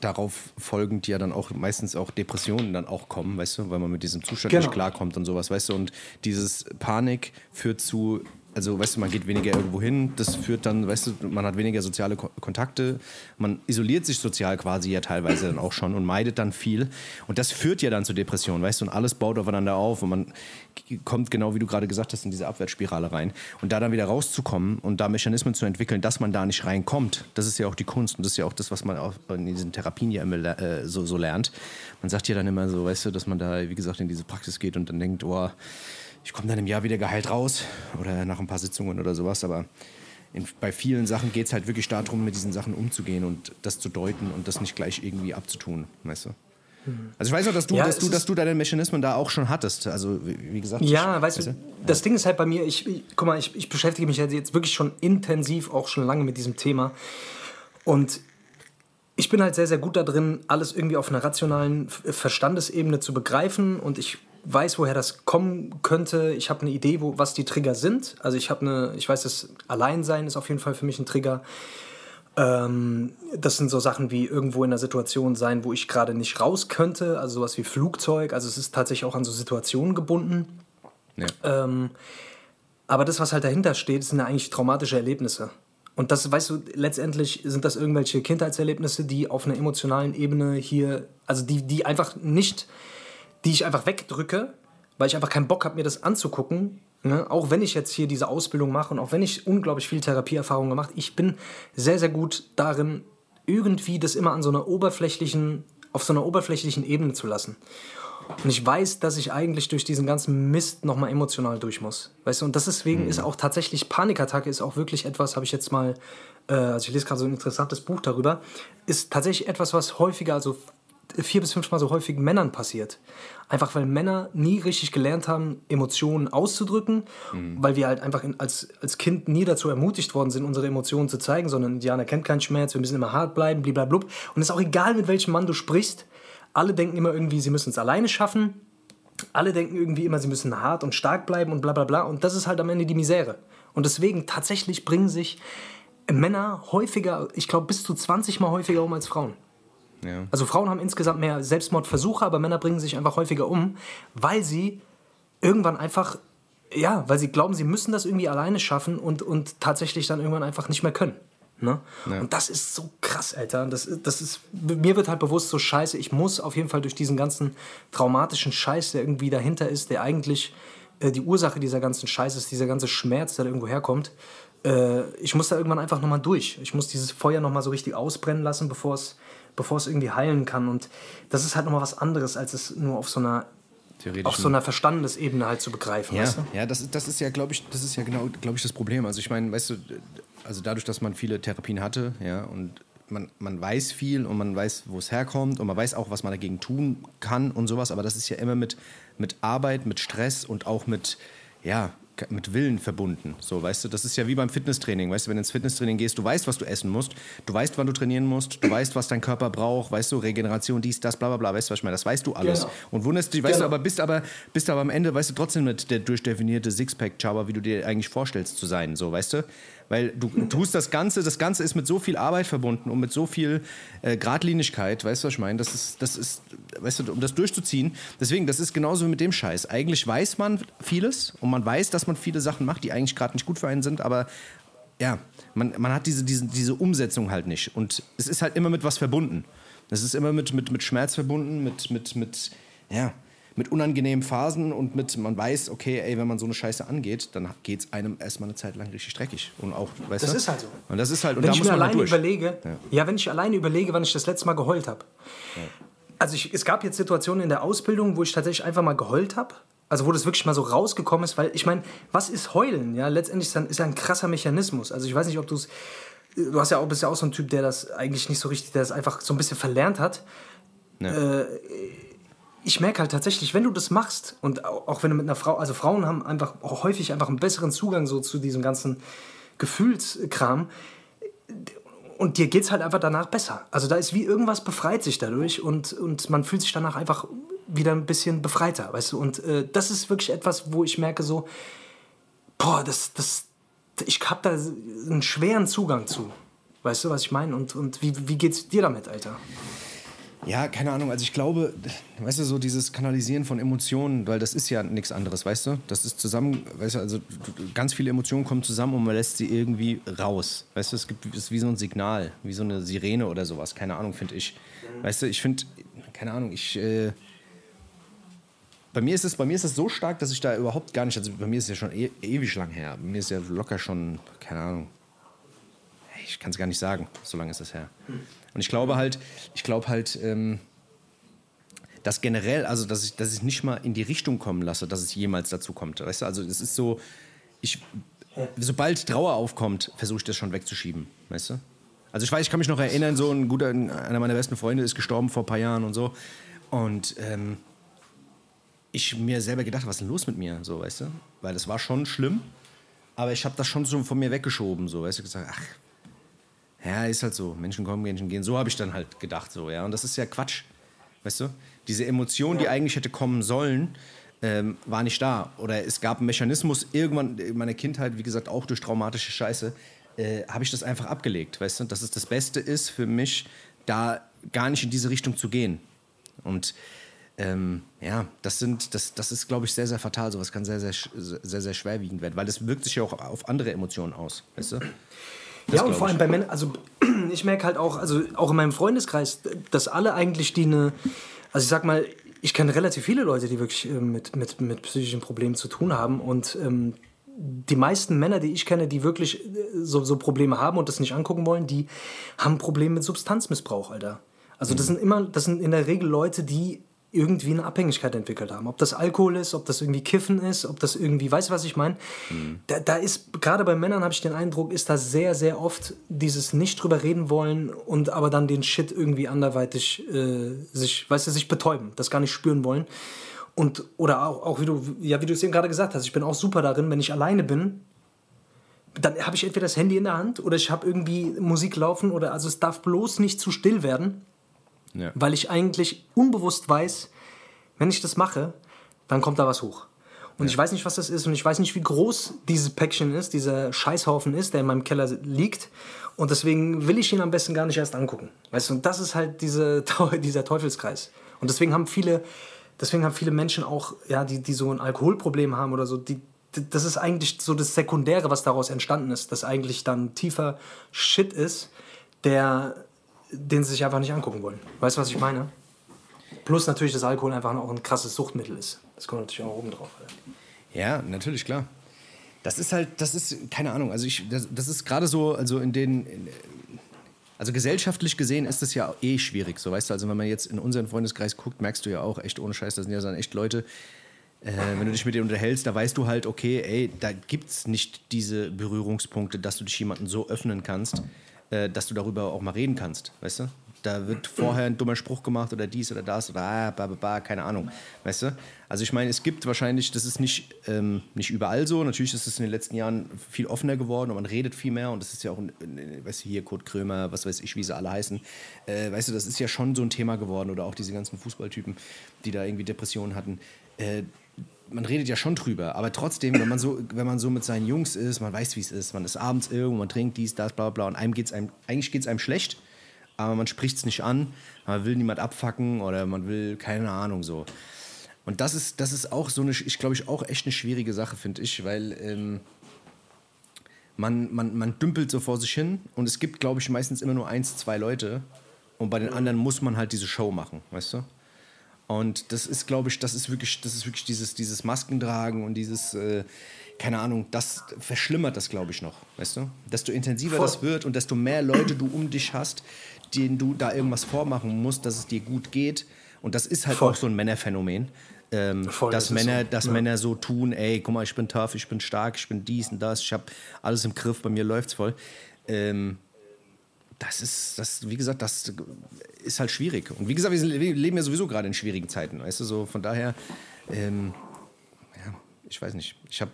darauf folgend ja dann auch meistens auch Depressionen dann auch kommen, weißt du, weil man mit diesem Zustand genau. nicht klarkommt und sowas, weißt du, und dieses Panik führt zu also weißt du, man geht weniger irgendwo hin, das führt dann, weißt du, man hat weniger soziale Kontakte, man isoliert sich sozial quasi ja teilweise dann auch schon und meidet dann viel. Und das führt ja dann zu Depressionen, weißt du, und alles baut aufeinander auf und man kommt genau wie du gerade gesagt hast in diese Abwärtsspirale rein. Und da dann wieder rauszukommen und da Mechanismen zu entwickeln, dass man da nicht reinkommt, das ist ja auch die Kunst und das ist ja auch das, was man auch in diesen Therapien ja immer äh, so, so lernt. Man sagt ja dann immer so, weißt du, dass man da, wie gesagt, in diese Praxis geht und dann denkt, oh, ich komme dann im Jahr wieder geheilt raus oder nach ein paar Sitzungen oder sowas. Aber in, bei vielen Sachen geht es halt wirklich darum, mit diesen Sachen umzugehen und das zu deuten und das nicht gleich irgendwie abzutun, weißt du? Mhm. Also ich weiß auch, dass du, ja, dass, du, dass du deine Mechanismen da auch schon hattest. Also wie gesagt. Ja, ich, weißt du, das Ding ist halt bei mir, ich, ich guck mal, ich, ich beschäftige mich jetzt wirklich schon intensiv, auch schon lange mit diesem Thema. Und ich bin halt sehr, sehr gut da drin, alles irgendwie auf einer rationalen Verstandesebene zu begreifen und ich weiß, woher das kommen könnte. Ich habe eine Idee, wo, was die Trigger sind. Also ich habe eine, ich weiß, das Alleinsein ist auf jeden Fall für mich ein Trigger. Ähm, das sind so Sachen wie irgendwo in einer Situation sein, wo ich gerade nicht raus könnte, also sowas wie Flugzeug. Also es ist tatsächlich auch an so Situationen gebunden. Ja. Ähm, aber das, was halt dahinter steht, sind ja eigentlich traumatische Erlebnisse. Und das, weißt du, letztendlich sind das irgendwelche Kindheitserlebnisse, die auf einer emotionalen Ebene hier, also die, die einfach nicht die ich einfach wegdrücke, weil ich einfach keinen Bock habe, mir das anzugucken. Ne? Auch wenn ich jetzt hier diese Ausbildung mache und auch wenn ich unglaublich viel Therapieerfahrung gemacht ich bin sehr, sehr gut darin, irgendwie das immer an so einer oberflächlichen, auf so einer oberflächlichen Ebene zu lassen. Und ich weiß, dass ich eigentlich durch diesen ganzen Mist nochmal emotional durch muss. Weißt du, und deswegen mhm. ist auch tatsächlich Panikattacke ist auch wirklich etwas, habe ich jetzt mal, äh, also ich lese gerade so ein interessantes Buch darüber, ist tatsächlich etwas, was häufiger, also vier bis fünfmal so häufig Männern passiert. Einfach weil Männer nie richtig gelernt haben, Emotionen auszudrücken, mhm. weil wir halt einfach in, als, als Kind nie dazu ermutigt worden sind, unsere Emotionen zu zeigen, sondern Indianer kennt keinen Schmerz, wir müssen immer hart bleiben, blablabla. Und es ist auch egal, mit welchem Mann du sprichst, alle denken immer irgendwie, sie müssen es alleine schaffen. Alle denken irgendwie immer, sie müssen hart und stark bleiben und bla bla bla. Und das ist halt am Ende die Misere. Und deswegen tatsächlich bringen sich Männer häufiger, ich glaube bis zu 20 Mal häufiger um als Frauen. Ja. Also Frauen haben insgesamt mehr Selbstmordversuche, aber Männer bringen sich einfach häufiger um, weil sie irgendwann einfach, ja, weil sie glauben, sie müssen das irgendwie alleine schaffen und, und tatsächlich dann irgendwann einfach nicht mehr können. Ne? Ja. Und das ist so krass, Alter. Das, das ist, mir wird halt bewusst so scheiße, ich muss auf jeden Fall durch diesen ganzen traumatischen Scheiß, der irgendwie dahinter ist, der eigentlich äh, die Ursache dieser ganzen Scheiße ist, dieser ganze Schmerz, der da irgendwo herkommt, äh, ich muss da irgendwann einfach nochmal durch. Ich muss dieses Feuer nochmal so richtig ausbrennen lassen, bevor es bevor es irgendwie heilen kann. Und das ist halt nochmal was anderes, als es nur auf so einer auf so einer Verstandesebene halt zu begreifen. Ja, weißt du? ja das, das ist ja, glaube ich, das ist ja genau, glaube ich, das Problem. Also ich meine, weißt du, also dadurch, dass man viele Therapien hatte, ja, und man, man weiß viel und man weiß, wo es herkommt und man weiß auch, was man dagegen tun kann und sowas, aber das ist ja immer mit, mit Arbeit, mit Stress und auch mit, ja, mit Willen verbunden. So, weißt du, das ist ja wie beim Fitnesstraining. Weißt du, wenn du ins Fitnesstraining gehst, du weißt, was du essen musst, du weißt, wann du trainieren musst, du weißt, was dein Körper braucht, weißt du, Regeneration, dies, das, bla bla bla, weißt du, was ich meine? Das weißt du alles. Genau. Und wunderst dich, weißt genau. du, aber bist aber, bist aber am Ende, weißt du, trotzdem mit der durchdefinierte Sixpack-Chaba, wie du dir eigentlich vorstellst zu sein, so, weißt du? Weil du tust das Ganze, das Ganze ist mit so viel Arbeit verbunden und mit so viel äh, Gradlinigkeit, weißt du, was ich meine? Das ist, das ist, weißt du, um das durchzuziehen. Deswegen, das ist genauso wie mit dem Scheiß. Eigentlich weiß man vieles und man weiß, dass man viele Sachen macht, die eigentlich gerade nicht gut für einen sind, aber ja, man, man hat diese, diese, diese Umsetzung halt nicht. Und es ist halt immer mit was verbunden. Es ist immer mit, mit, mit Schmerz verbunden, mit, mit, mit, ja, mit unangenehmen Phasen und mit, man weiß, okay, ey, wenn man so eine Scheiße angeht, dann geht es einem erstmal eine Zeit lang richtig dreckig. Und auch, weißt das du? ist halt so. Und das ist halt, und wenn da ich muss mir man alleine durch. überlege, ja. ja. wenn ich alleine überlege, wann ich das letzte Mal geheult habe. Ja. Also ich, es gab jetzt Situationen in der Ausbildung, wo ich tatsächlich einfach mal geheult habe. Also wo das wirklich mal so rausgekommen ist, weil ich meine, was ist Heulen? Ja, letztendlich ist ist ja ein krasser Mechanismus. Also ich weiß nicht, ob du es, du hast ja auch, bist ja auch so ein Typ, der das eigentlich nicht so richtig, der das einfach so ein bisschen verlernt hat. Ja. Äh, ich merke halt tatsächlich, wenn du das machst und auch wenn du mit einer Frau, also Frauen haben einfach auch häufig einfach einen besseren Zugang so zu diesem ganzen Gefühlskram und dir geht es halt einfach danach besser. Also da ist wie irgendwas befreit sich dadurch und, und man fühlt sich danach einfach wieder ein bisschen befreiter, weißt du. Und äh, das ist wirklich etwas, wo ich merke so, boah, das, das, ich habe da einen schweren Zugang zu. Weißt du, was ich meine? Und, und wie, wie geht's dir damit, Alter? Ja, keine Ahnung. Also ich glaube, weißt du, so dieses Kanalisieren von Emotionen, weil das ist ja nichts anderes, weißt du? Das ist zusammen, weißt du, also ganz viele Emotionen kommen zusammen und man lässt sie irgendwie raus. Weißt du, es gibt es ist wie so ein Signal, wie so eine Sirene oder sowas. Keine Ahnung, finde ich. Weißt du, ich finde, keine Ahnung, ich äh, bei mir ist es, bei mir ist es so stark, dass ich da überhaupt gar nicht, also bei mir ist es ja schon e ewig lang her. Bei mir ist ja locker schon, keine Ahnung, ich kann es gar nicht sagen, so lange ist es her. Und ich glaube halt, ich glaube halt, ähm, dass generell, also dass ich, dass ich nicht mal in die Richtung kommen lasse, dass es jemals dazu kommt. Weißt du, also es ist so, ich, sobald Trauer aufkommt, versuche ich das schon wegzuschieben, weißt du? Also ich weiß, ich kann mich noch erinnern, so ein guter, einer meiner besten Freunde ist gestorben vor ein paar Jahren und so. Und ähm, ich mir selber gedacht, was ist denn los mit mir, so, weißt du? Weil das war schon schlimm, aber ich habe das schon so von mir weggeschoben, so, weißt du, gesagt, ach, ja, ist halt so. Menschen kommen, Menschen gehen. So habe ich dann halt gedacht, so, ja. Und das ist ja Quatsch. Weißt du? Diese Emotion, die eigentlich hätte kommen sollen, ähm, war nicht da. Oder es gab einen Mechanismus, irgendwann in meiner Kindheit, wie gesagt, auch durch traumatische Scheiße, äh, habe ich das einfach abgelegt, weißt du? Dass es das Beste ist für mich, da gar nicht in diese Richtung zu gehen. Und ähm, ja, das sind, das, das ist, glaube ich, sehr, sehr fatal. Sowas kann sehr, sehr, sehr, sehr schwerwiegend werden, weil das wirkt sich ja auch auf andere Emotionen aus, weißt du? Das ja, und vor allem bei Männern, also ich merke halt auch, also auch in meinem Freundeskreis, dass alle eigentlich die eine, also ich sag mal, ich kenne relativ viele Leute, die wirklich äh, mit, mit, mit psychischen Problemen zu tun haben und ähm, die meisten Männer, die ich kenne, die wirklich äh, so, so Probleme haben und das nicht angucken wollen, die haben Probleme mit Substanzmissbrauch, Alter. Also das mhm. sind immer, das sind in der Regel Leute, die irgendwie eine Abhängigkeit entwickelt haben. Ob das Alkohol ist, ob das irgendwie Kiffen ist, ob das irgendwie, weißt du, was ich meine? Mhm. Da, da ist, gerade bei Männern habe ich den Eindruck, ist da sehr, sehr oft dieses nicht drüber reden wollen und aber dann den Shit irgendwie anderweitig äh, sich, weißt du, sich betäuben, das gar nicht spüren wollen. Und, oder auch, auch wie du, ja, wie du es eben gerade gesagt hast, ich bin auch super darin, wenn ich alleine bin, dann habe ich entweder das Handy in der Hand oder ich habe irgendwie Musik laufen oder also es darf bloß nicht zu still werden ja. Weil ich eigentlich unbewusst weiß, wenn ich das mache, dann kommt da was hoch. Und ja. ich weiß nicht, was das ist und ich weiß nicht, wie groß dieses Päckchen ist, dieser Scheißhaufen ist, der in meinem Keller liegt. Und deswegen will ich ihn am besten gar nicht erst angucken. Weißt du, und das ist halt diese, dieser Teufelskreis. Und deswegen haben viele, deswegen haben viele Menschen auch, ja, die, die so ein Alkoholproblem haben oder so, die, das ist eigentlich so das Sekundäre, was daraus entstanden ist, dass eigentlich dann tiefer Shit ist, der den sie sich einfach nicht angucken wollen. Weißt du, was ich meine? Plus natürlich, dass Alkohol einfach auch ein krasses Suchtmittel ist. Das kommt natürlich auch oben drauf. Ja, natürlich, klar. Das ist halt, das ist, keine Ahnung, also ich, das, das ist gerade so, also in den, in, also gesellschaftlich gesehen ist das ja eh schwierig, so weißt du, also wenn man jetzt in unseren Freundeskreis guckt, merkst du ja auch, echt ohne Scheiß, das sind ja dann echt Leute, äh, wenn du dich mit denen unterhältst, da weißt du halt, okay, ey, da gibt es nicht diese Berührungspunkte, dass du dich jemandem so öffnen kannst, äh, dass du darüber auch mal reden kannst, weißt du? Da wird vorher ein dummer Spruch gemacht oder dies oder das oder ah, ba, ba, ba, keine Ahnung. Weißt du? Also ich meine, es gibt wahrscheinlich, das ist nicht, ähm, nicht überall so. Natürlich ist es in den letzten Jahren viel offener geworden und man redet viel mehr und das ist ja auch, weißt du, hier Kurt Krömer, was weiß ich, wie sie alle heißen. Äh, weißt du, das ist ja schon so ein Thema geworden oder auch diese ganzen Fußballtypen, die da irgendwie Depressionen hatten. Äh, man redet ja schon drüber, aber trotzdem, wenn man so, wenn man so mit seinen Jungs ist, man weiß, wie es ist, man ist abends irgendwo, man trinkt dies, das, bla bla und einem geht's einem, eigentlich geht es einem schlecht aber man spricht es nicht an, man will niemand abfacken oder man will keine Ahnung so. Und das ist, das ist auch so eine, ich glaube ich, auch echt eine schwierige Sache, finde ich, weil ähm, man, man, man dümpelt so vor sich hin und es gibt, glaube ich, meistens immer nur eins, zwei Leute und bei den anderen muss man halt diese Show machen, weißt du? Und das ist, glaube ich, das ist wirklich, das ist wirklich dieses, dieses Maskentragen und dieses, äh, keine Ahnung, das verschlimmert das, glaube ich, noch, weißt du? Desto intensiver Voll. das wird und desto mehr Leute du um dich hast, denen du da irgendwas vormachen musst, dass es dir gut geht. Und das ist halt Voll. auch so ein Männerphänomen. Ähm, Voll, dass Männer, so. dass ja. Männer so tun, ey, guck mal, ich bin tough, ich bin stark, ich bin dies und das, ich habe alles im Griff, bei mir läuft's voll. Ähm, das ist, das, wie gesagt, das ist halt schwierig. Und wie gesagt, wir leben ja sowieso gerade in schwierigen Zeiten, weißt du, so von daher, ähm, ja, ich weiß nicht. Ich habe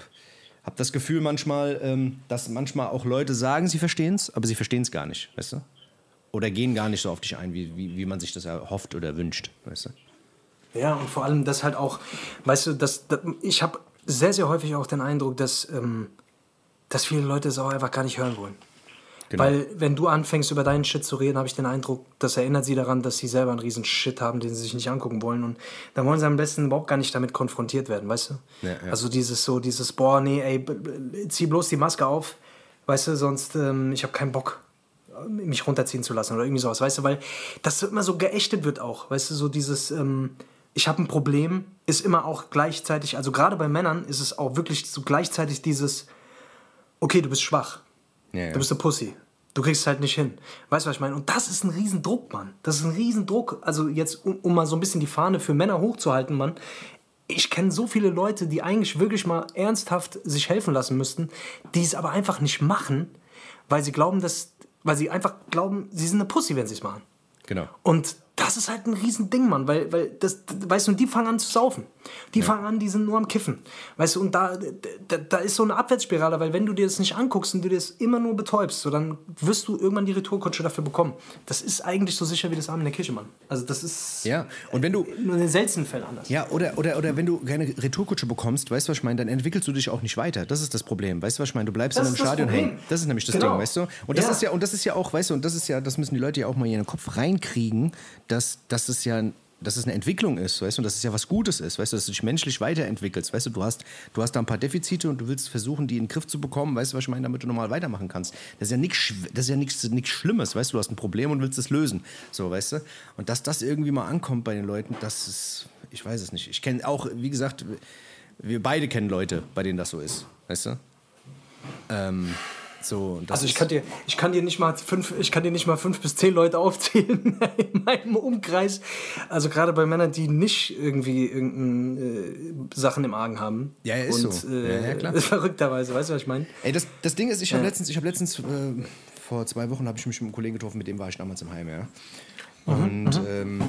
hab das Gefühl manchmal, ähm, dass manchmal auch Leute sagen, sie verstehen es, aber sie verstehen es gar nicht, weißt du? Oder gehen gar nicht so auf dich ein, wie, wie, wie man sich das erhofft oder wünscht, weißt du? Ja, und vor allem das halt auch, weißt du, das, das ich habe sehr, sehr häufig auch den Eindruck, dass, ähm, dass viele Leute es auch einfach gar nicht hören wollen. Genau. Weil wenn du anfängst über deinen Shit zu reden, habe ich den Eindruck, das erinnert sie daran, dass sie selber einen riesen Shit haben, den sie sich nicht angucken wollen. Und dann wollen sie am besten überhaupt gar nicht damit konfrontiert werden, weißt du? Ja, ja. Also dieses so, dieses, boah, nee, ey, zieh bloß die Maske auf, weißt du, sonst, ähm, ich habe keinen Bock mich runterziehen zu lassen oder irgendwie sowas, weißt du, weil das immer so geächtet wird auch, weißt du, so dieses, ähm, ich habe ein Problem, ist immer auch gleichzeitig, also gerade bei Männern ist es auch wirklich so gleichzeitig dieses, okay, du bist schwach, ja, du bist eine Pussy, du kriegst es halt nicht hin, weißt du, was ich meine? Und das ist ein Riesendruck, Mann, das ist ein Riesendruck, also jetzt, um, um mal so ein bisschen die Fahne für Männer hochzuhalten, Mann, ich kenne so viele Leute, die eigentlich wirklich mal ernsthaft sich helfen lassen müssten, die es aber einfach nicht machen, weil sie glauben, dass weil sie einfach glauben, sie sind eine Pussy, wenn sie es machen. Genau. Und das ist halt ein Riesending, Mann, weil, weil das, weißt du, die fangen an zu saufen. Die ja. fangen an, die sind nur am Kiffen. Weißt du, und da, da, da ist so eine Abwärtsspirale, weil wenn du dir das nicht anguckst und du dir das immer nur betäubst, so, dann wirst du irgendwann die Retourkutsche dafür bekommen. Das ist eigentlich so sicher wie das Arm in der Kirche, Mann. Also das ist ja. und wenn du, nur in den seltenen Fällen anders. Ja, oder, oder, oder wenn du keine Retourkutsche bekommst, weißt du, was ich meine, dann entwickelst du dich auch nicht weiter. Das ist das Problem. Weißt du, was ich meine? Du bleibst das in einem Stadion hängen. Das ist nämlich das genau. Ding, weißt du? Und das ja. ist ja, und das ist ja auch, weißt du, und das ist ja, das müssen die Leute ja auch mal in ihren Kopf reinkriegen, dass, dass es ja dass es eine Entwicklung ist, weißt du, und dass es ja was Gutes ist, weißt du, dass du dich menschlich weiterentwickelst, weißt du, du hast, du hast da ein paar Defizite und du willst versuchen, die in den Griff zu bekommen, weißt du, was ich meine, damit du normal weitermachen kannst. Das ist ja nichts, ja nichts Schlimmes, weißt du, du hast ein Problem und willst es lösen, so, weißt du, und dass das irgendwie mal ankommt bei den Leuten, das ist, ich weiß es nicht. Ich kenne auch, wie gesagt, wir beide kennen Leute, bei denen das so ist, weißt du. Ähm, so, also ich kann, dir, ich, kann dir nicht mal fünf, ich kann dir nicht mal fünf bis zehn Leute aufzählen in meinem Umkreis. Also gerade bei Männern, die nicht irgendwie irgendeine äh, Sachen im Argen haben. Ja, ja ist Und, so. Äh, ja, ja, klar. Verrückterweise, weißt du, was ich meine? Ey, das, das Ding ist, ich habe ja. letztens, ich hab letztens äh, vor zwei Wochen habe ich mich mit einem Kollegen getroffen, mit dem war ich damals im Heim, ja. Mhm, Und mhm, ähm,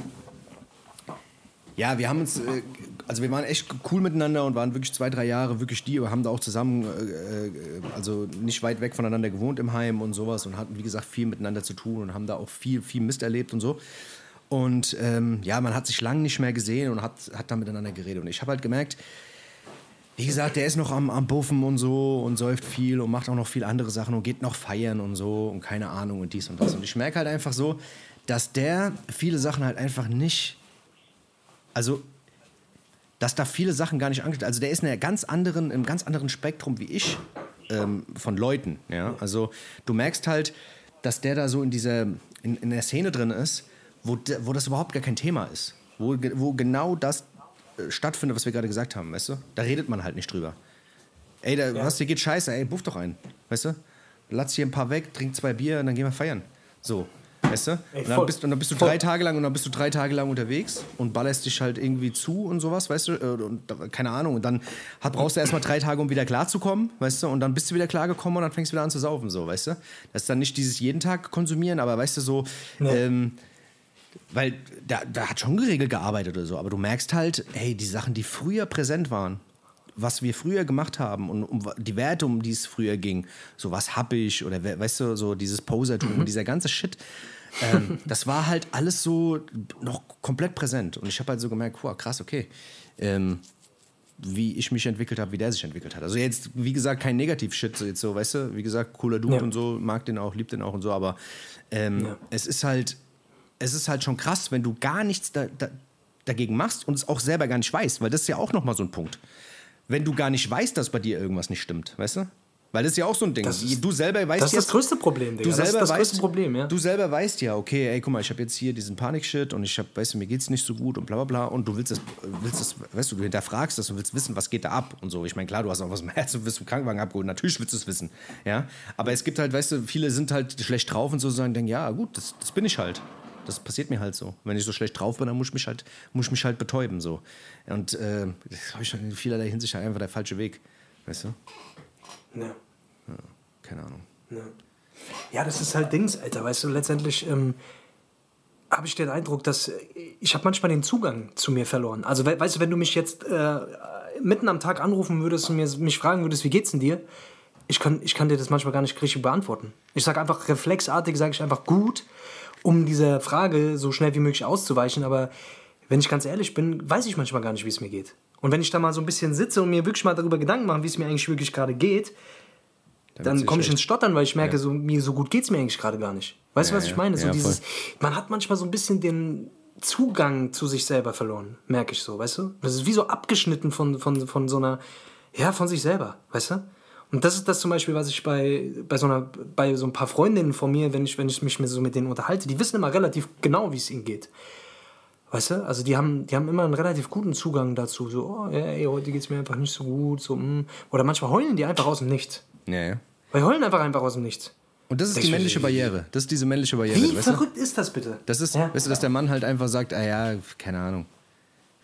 ja, wir haben uns, äh, also wir waren echt cool miteinander und waren wirklich zwei, drei Jahre wirklich die, aber haben da auch zusammen, äh, äh, also nicht weit weg voneinander gewohnt im Heim und sowas und hatten, wie gesagt, viel miteinander zu tun und haben da auch viel, viel Mist erlebt und so. Und ähm, ja, man hat sich lange nicht mehr gesehen und hat, hat da miteinander geredet. Und ich habe halt gemerkt, wie gesagt, der ist noch am, am Buffen und so und säuft viel und macht auch noch viel andere Sachen und geht noch feiern und so und keine Ahnung und dies und das. Und ich merke halt einfach so, dass der viele Sachen halt einfach nicht also dass da viele Sachen gar nicht angestellt Also der ist in einem ganz anderen, im ganz anderen Spektrum wie ich ähm, von Leuten. Ja? Also du merkst halt, dass der da so in dieser, in, in der Szene drin ist, wo, wo das überhaupt gar kein Thema ist. Wo, wo genau das äh, stattfindet, was wir gerade gesagt haben, weißt du? Da redet man halt nicht drüber. Ey, da, ja. was, dir geht scheiße, ey, buff doch ein, weißt du? Latz hier ein paar weg, trink zwei Bier und dann gehen wir feiern. So. Weißt du? Ey, und, dann bist, und dann bist du voll. drei Tage lang und dann bist du drei Tage lang unterwegs und ballerst dich halt irgendwie zu und sowas, weißt du? Äh, und, keine Ahnung. Und dann hat, brauchst du erstmal drei Tage, um wieder klarzukommen, weißt du? Und dann bist du wieder klargekommen und dann fängst du wieder an zu saufen, so, weißt du? Das ist dann nicht dieses jeden Tag konsumieren, aber weißt du, so. Ja. Ähm, weil da, da hat schon geregelt gearbeitet oder so, aber du merkst halt, hey, die Sachen, die früher präsent waren, was wir früher gemacht haben und um die Werte, um die es früher ging, so was hab ich oder weißt du, so dieses Posertum mhm. und dieser ganze Shit, ähm, das war halt alles so noch komplett präsent. Und ich habe halt so gemerkt, wow, krass, okay. Ähm, wie ich mich entwickelt habe, wie der sich entwickelt hat. Also jetzt, wie gesagt, kein Negativ-Shit, so jetzt so, weißt du, wie gesagt, cooler Dude ja. und so, mag den auch, liebt den auch und so, aber ähm, ja. es ist halt, es ist halt schon krass, wenn du gar nichts da, da, dagegen machst und es auch selber gar nicht weißt, weil das ist ja auch nochmal so ein Punkt wenn du gar nicht weißt, dass bei dir irgendwas nicht stimmt, weißt du? Weil das ist ja auch so ein Ding. Ist, du selber weißt Das ist ja, das größte Problem, Digga. Du selber das ist das weißt, größte Problem, ja. Du selber weißt ja, okay, ey, guck mal, ich habe jetzt hier diesen Panik-Shit und ich habe, weißt du, mir geht's nicht so gut und bla bla bla und du willst das, willst das, weißt du, du hinterfragst das und willst wissen, was geht da ab und so. Ich meine, klar, du hast auch was im Herzen, du wirst vom Krankenwagen abgeholt, natürlich willst du es wissen, ja. Aber es gibt halt, weißt du, viele sind halt schlecht drauf und so sagen, denken, ja, gut, das, das bin ich halt. Das passiert mir halt so. Wenn ich so schlecht drauf bin, dann muss ich mich halt, muss ich mich halt betäuben. So. Und äh, das habe ich in vielerlei Hinsicht einfach der falsche Weg. Weißt du? Ja. ja keine Ahnung. Ja. ja, das ist halt Dings, Alter. Weißt du, letztendlich ähm, habe ich den Eindruck, dass äh, ich habe manchmal den Zugang zu mir verloren. Also, weißt du, wenn du mich jetzt äh, mitten am Tag anrufen würdest und mir, mich fragen würdest, wie geht's denn dir? Ich kann, ich kann dir das manchmal gar nicht richtig beantworten. Ich sage einfach reflexartig, sage ich einfach gut um dieser Frage so schnell wie möglich auszuweichen. Aber wenn ich ganz ehrlich bin, weiß ich manchmal gar nicht, wie es mir geht. Und wenn ich da mal so ein bisschen sitze und mir wirklich mal darüber Gedanken mache, wie es mir eigentlich wirklich gerade geht, dann, dann komme ich ins Stottern, weil ich merke, ja. so, mir so gut geht es mir eigentlich gerade gar nicht. Weißt du, ja, was ich meine? So ja, dieses, man hat manchmal so ein bisschen den Zugang zu sich selber verloren, merke ich so, weißt du? Das ist wie so abgeschnitten von, von, von so einer, ja, von sich selber, weißt du? Und das ist das zum Beispiel, was ich bei, bei, so, einer, bei so ein paar Freundinnen von mir, wenn ich, wenn ich mich so mit denen unterhalte, die wissen immer relativ genau, wie es ihnen geht. Weißt du? Also die haben, die haben immer einen relativ guten Zugang dazu. So, oh, ey, heute geht es mir einfach nicht so gut. So, mm. Oder manchmal heulen die einfach aus dem Nichts. Ja, ja. Weil heulen einfach einfach aus dem Nichts. Und das ist ich die männliche Barriere. Das ist diese männliche Barriere. Wie verrückt ist das bitte? Das ist, ja. weißt du, dass der Mann halt einfach sagt, ah ja, keine Ahnung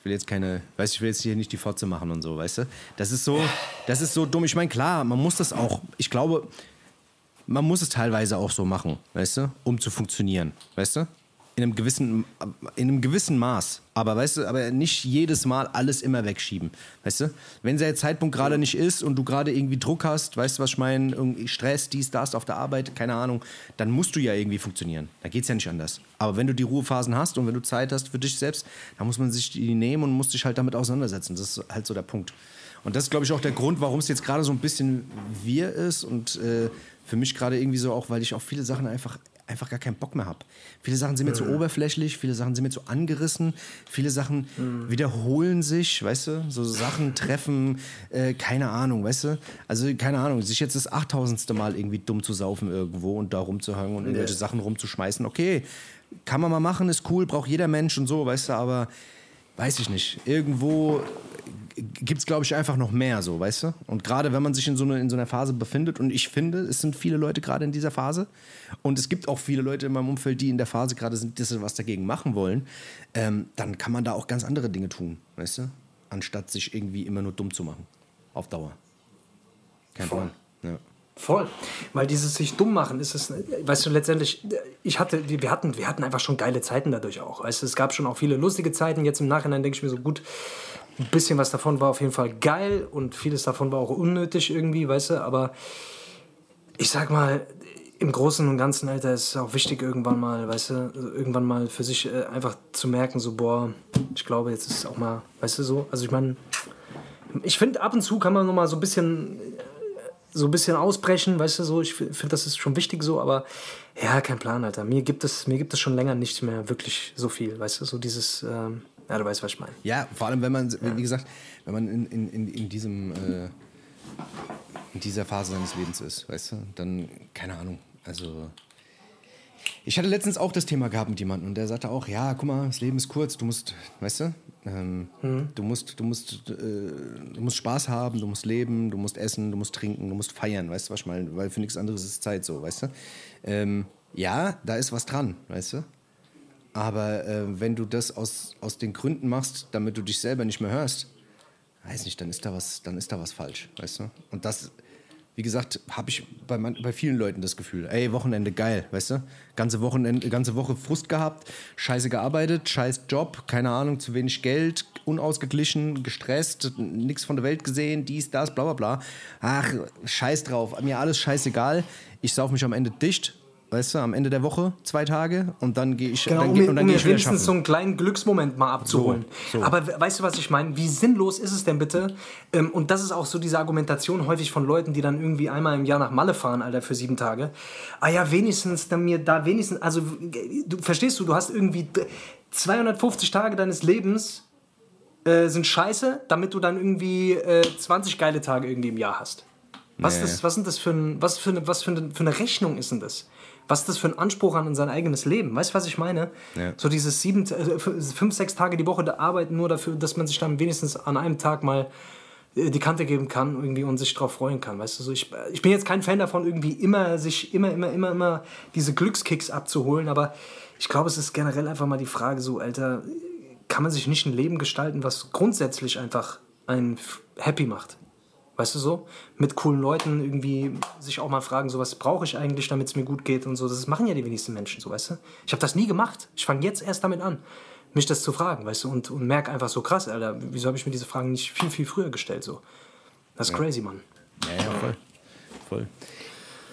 will jetzt keine, weißt ich will jetzt hier nicht die Fotze machen und so, weißt du? Das ist so, das ist so dumm. Ich meine, klar, man muss das auch, ich glaube, man muss es teilweise auch so machen, weißt du, um zu funktionieren, weißt du? In einem gewissen, in einem gewissen Maß. Aber weißt du, aber nicht jedes Mal alles immer wegschieben. Weißt du? Wenn der Zeitpunkt gerade nicht ist und du gerade irgendwie Druck hast, weißt du, was ich meine, Stress, dies, das auf der Arbeit, keine Ahnung, dann musst du ja irgendwie funktionieren. Da geht es ja nicht anders. Aber wenn du die Ruhephasen hast und wenn du Zeit hast für dich selbst, dann muss man sich die nehmen und muss sich halt damit auseinandersetzen. Das ist halt so der Punkt. Und das ist, glaube ich, auch der Grund, warum es jetzt gerade so ein bisschen wir ist und äh, für mich gerade irgendwie so auch, weil ich auf viele Sachen einfach einfach gar keinen Bock mehr habe. Viele Sachen sind mir mhm. zu oberflächlich, viele Sachen sind mir zu angerissen, viele Sachen mhm. wiederholen sich, weißt du, so Sachen treffen, äh, keine Ahnung, weißt du, also keine Ahnung, sich jetzt das achttausendste Mal irgendwie dumm zu saufen irgendwo und da rumzuhängen und irgendwelche ja. Sachen rumzuschmeißen, okay, kann man mal machen, ist cool, braucht jeder Mensch und so, weißt du, aber weiß ich nicht, irgendwo gibt es, glaube ich, einfach noch mehr so, weißt du? Und gerade wenn man sich in so, eine, in so einer Phase befindet, und ich finde, es sind viele Leute gerade in dieser Phase, und es gibt auch viele Leute in meinem Umfeld, die in der Phase gerade sind, die was dagegen machen wollen, ähm, dann kann man da auch ganz andere Dinge tun, weißt du? Anstatt sich irgendwie immer nur dumm zu machen. Auf Dauer. Kein Voll. Plan. Ja. Voll. Weil dieses sich dumm machen ist es, weißt du, letztendlich, ich hatte, wir hatten, wir hatten einfach schon geile Zeiten dadurch auch. Weißt du, es gab schon auch viele lustige Zeiten. Jetzt im Nachhinein denke ich mir so, gut, ein bisschen was davon war auf jeden Fall geil und vieles davon war auch unnötig irgendwie, weißt du, aber ich sag mal, im Großen und Ganzen, Alter, ist es auch wichtig, irgendwann mal, weißt du, irgendwann mal für sich äh, einfach zu merken, so, boah, ich glaube, jetzt ist es auch mal, weißt du, so. Also ich meine, ich finde, ab und zu kann man noch mal so ein bisschen, so ein bisschen ausbrechen, weißt du, so. Ich finde, das ist schon wichtig so, aber ja, kein Plan, Alter. Mir gibt es, mir gibt es schon länger nicht mehr wirklich so viel, weißt du, so dieses, ähm, ja, du weißt, was ich meine. Ja, vor allem, wenn man, ja. wie gesagt, wenn man in, in, in, in diesem, äh, in dieser Phase seines Lebens ist, weißt du, dann, keine Ahnung, also... Ich hatte letztens auch das Thema gehabt mit jemandem und der sagte auch, ja, guck mal, das Leben ist kurz, du musst, weißt du, ähm, mhm. du musst, du musst, äh, du musst Spaß haben, du musst leben, du musst essen, du musst trinken, du musst feiern, weißt du, was ich meine, weil für nichts anderes ist Zeit so, weißt du. Ähm, ja, da ist was dran, weißt du? Aber äh, wenn du das aus, aus den Gründen machst, damit du dich selber nicht mehr hörst, weiß nicht, dann ist da was, dann ist da was falsch, weißt du? Und das, wie gesagt, habe ich bei, man, bei vielen Leuten das Gefühl, ey, Wochenende geil, weißt du? Ganze, Wochenende, ganze Woche Frust gehabt, scheiße gearbeitet, scheiß Job, keine Ahnung, zu wenig Geld, unausgeglichen, gestresst, nichts von der Welt gesehen, dies, das, bla bla bla. Ach, scheiß drauf, mir alles scheißegal. Ich sauf mich am Ende dicht, weißt du, am Ende der Woche, zwei Tage und dann gehe ich, genau, dann um, geh, und dann um geh ich wieder wenigstens schaffen. so einen kleinen Glücksmoment mal abzuholen. So, so. Aber we- weißt du, was ich meine? Wie sinnlos ist es denn bitte? Ähm, und das ist auch so diese Argumentation häufig von Leuten, die dann irgendwie einmal im Jahr nach Malle fahren, Alter, für sieben Tage. Ah ja, wenigstens, dann mir da wenigstens, also du verstehst du, du hast irgendwie d- 250 Tage deines Lebens äh, sind scheiße, damit du dann irgendwie äh, 20 geile Tage irgendwie im Jahr hast. Was, Nee. das, was sind das für, ein, was für, eine, was für, eine, für eine Rechnung ist denn das? Was ist das für ein Anspruch an sein eigenes Leben? Weißt du, was ich meine? Ja. So dieses sieben, äh, fünf, sechs Tage die Woche da arbeiten nur dafür, dass man sich dann wenigstens an einem Tag mal äh, die Kante geben kann irgendwie und sich drauf freuen kann. Weißt du, so ich, ich bin jetzt kein Fan davon, irgendwie immer sich immer, immer, immer, immer diese Glückskicks abzuholen, aber ich glaube, es ist generell einfach mal die Frage so, Alter, kann man sich nicht ein Leben gestalten, was grundsätzlich einfach einen happy macht? Weißt du so? Mit coolen Leuten irgendwie sich auch mal fragen, so was brauche ich eigentlich, damit es mir gut geht und so. Das machen ja die wenigsten Menschen, so weißt du? Ich habe das nie gemacht. Ich fange jetzt erst damit an, mich das zu fragen, weißt du? Und, und merke einfach so krass, Alter, wieso habe ich mir diese Fragen nicht viel, viel früher gestellt, so? Das ist crazy, Mann. Ja, ja, voll. voll.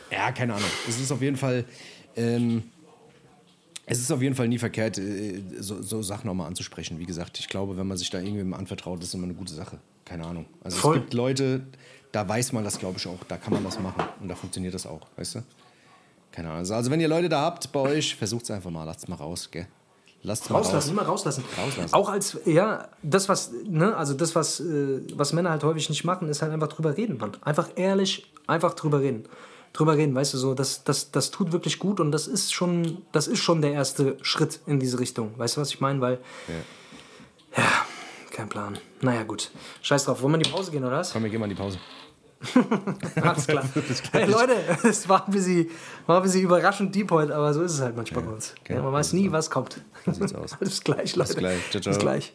Ja, keine Ahnung. Es ist auf jeden Fall. Ähm, es ist auf jeden Fall nie verkehrt, äh, so, so Sachen auch mal anzusprechen. Wie gesagt, ich glaube, wenn man sich da irgendwem anvertraut, ist immer eine gute Sache. Keine Ahnung. Also Voll. es gibt Leute, da weiß man das, glaube ich, auch. Da kann man das machen. Und da funktioniert das auch, weißt du? Keine Ahnung. Also, also wenn ihr Leute da habt bei euch, versucht es einfach mal. Lasst es mal raus, gell? Lasst es mal Rauslassen, raus. immer rauslassen. Rauslassen. Auch als, ja, das, was, ne, also das, was, äh, was Männer halt häufig nicht machen, ist halt einfach drüber reden, Mann. Einfach ehrlich, einfach drüber reden. Drüber reden, weißt du, so, das, das, das tut wirklich gut und das ist schon, das ist schon der erste Schritt in diese Richtung. Weißt du, was ich meine? Weil, ja. kein Plan. Naja, gut. Scheiß drauf. Wollen wir in die Pause gehen, oder was? Komm, wir gehen mal in die Pause. Alles klar. hey Leute, es war ein bisschen, war ein bisschen überraschend deep heute, aber so ist es halt manchmal bei uns. okay. Ja, man weiß nie, was kommt. sieht's aus. Bis gleich, Leute. Bis gleich. Ciao, ciao. Bis gleich.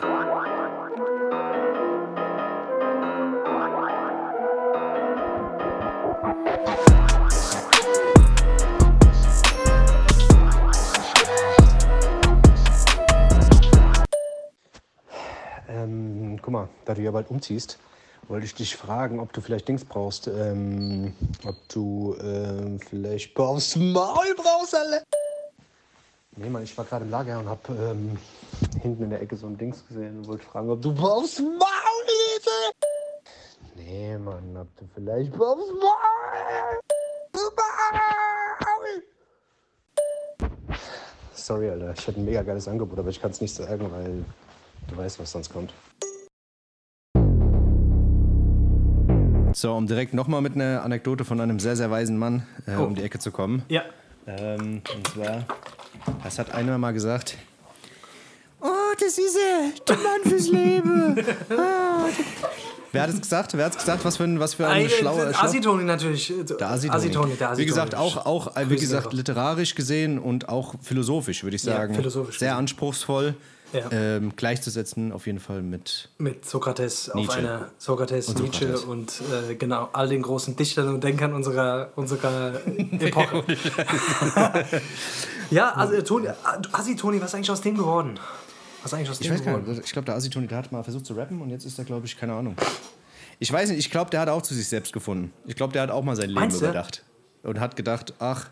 Mal, da du ja bald umziehst, wollte ich dich fragen, ob du vielleicht Dings brauchst. Ähm, ob du ähm, vielleicht aufs Maul brauchst, alle. Nee, Mann, ich war gerade im Lager und hab ähm, hinten in der Ecke so ein Dings gesehen und wollte fragen, ob du aufs Maul Hilfe! Nee, Mann, ob du vielleicht aufs Maul! Maul! Sorry, Alter, ich hätte ein mega geiles Angebot, aber ich kann es nicht sagen, weil du weißt, was sonst kommt. So, um direkt nochmal mit einer Anekdote von einem sehr, sehr weisen Mann äh, Oh. um die Ecke zu kommen. Ja. Ähm, und zwar, das hat einer mal gesagt, oh, das ist er, der Mann fürs Leben. Ah. Wer hat es gesagt? Wer hat es gesagt? Was für ein, was für ein schlauer... schlau- Asitoni natürlich. der Asitoni. Asitoni, der Asitoni. Wie gesagt, auch, auch äh, wie gesagt, literarisch gesehen und auch philosophisch, würde ich Ja, sagen. philosophisch Sehr gesehen. anspruchsvoll. Ja. Ähm, gleichzusetzen auf jeden Fall mit Mit Sokrates auf Nietzsche. einer Sokrates, Und Nietzsche Sokrates. und äh, genau all den großen Dichtern und Denkern unserer, unserer Epoche. ja, also Toni, Assi Toni, was ist eigentlich aus dem geworden? Was ist eigentlich aus Ich dem weiß gar geworden? nicht, ich glaube, der Asitoni, der hat mal versucht zu rappen und jetzt ist er, glaube ich, keine Ahnung. Ich weiß nicht, ich glaube, der hat auch zu sich selbst gefunden. Ich glaube, der hat auch mal sein Leben Meinst du? überdacht. Und hat gedacht, ach,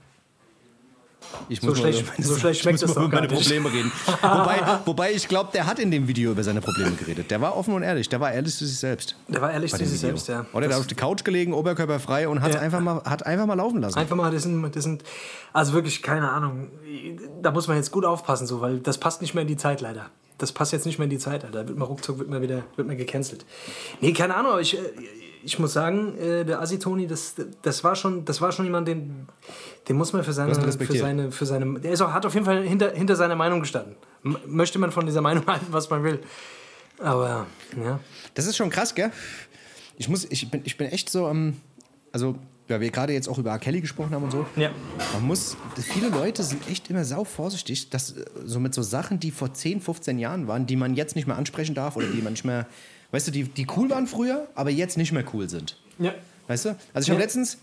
So schlecht- mal so schlecht ich schmeckt mal doch über meine. Probleme reden. wobei, wobei ich glaube, der hat in dem Video über seine Probleme geredet. Der war offen und ehrlich. Der war ehrlich zu sich selbst. Der war ehrlich zu sich Video. selbst, ja. Oder der hat auf die Couch gelegen, oberkörperfrei und hat Ja. einfach, mal, hat einfach mal laufen lassen. Einfach mal, das sind, das sind, also wirklich, keine Ahnung, da muss man jetzt gut aufpassen, so, weil das passt nicht mehr in die Zeit leider. Das passt jetzt nicht mehr in die Zeit, Alter. Da wird man ruckzuck, wird man wieder, wird man gecancelt. Nee, keine Ahnung, aber ich, äh, ich muss sagen, äh, der Asitoni, das, das war schon, das war schon jemand, den, den muss man für seine, für seine, für seine, der ist auch, hat auf jeden Fall hinter, hinter seiner Meinung gestanden. M möchte man von dieser Meinung halten, was man will. Aber, ja. Das ist schon krass, gell? Ich, muss, ich, bin, ich bin echt so am. Also, weil wir gerade jetzt auch über R. Kelly gesprochen haben und so. Ja. Man muss, viele Leute sind echt immer sau vorsichtig, dass äh, so mit so Sachen, die vor 10, 15 Jahren waren, die man jetzt nicht mehr ansprechen darf oder die man nicht mehr, weißt du, die, die cool waren früher, aber jetzt nicht mehr cool sind. Ja. Weißt du? Also ich habe letztens,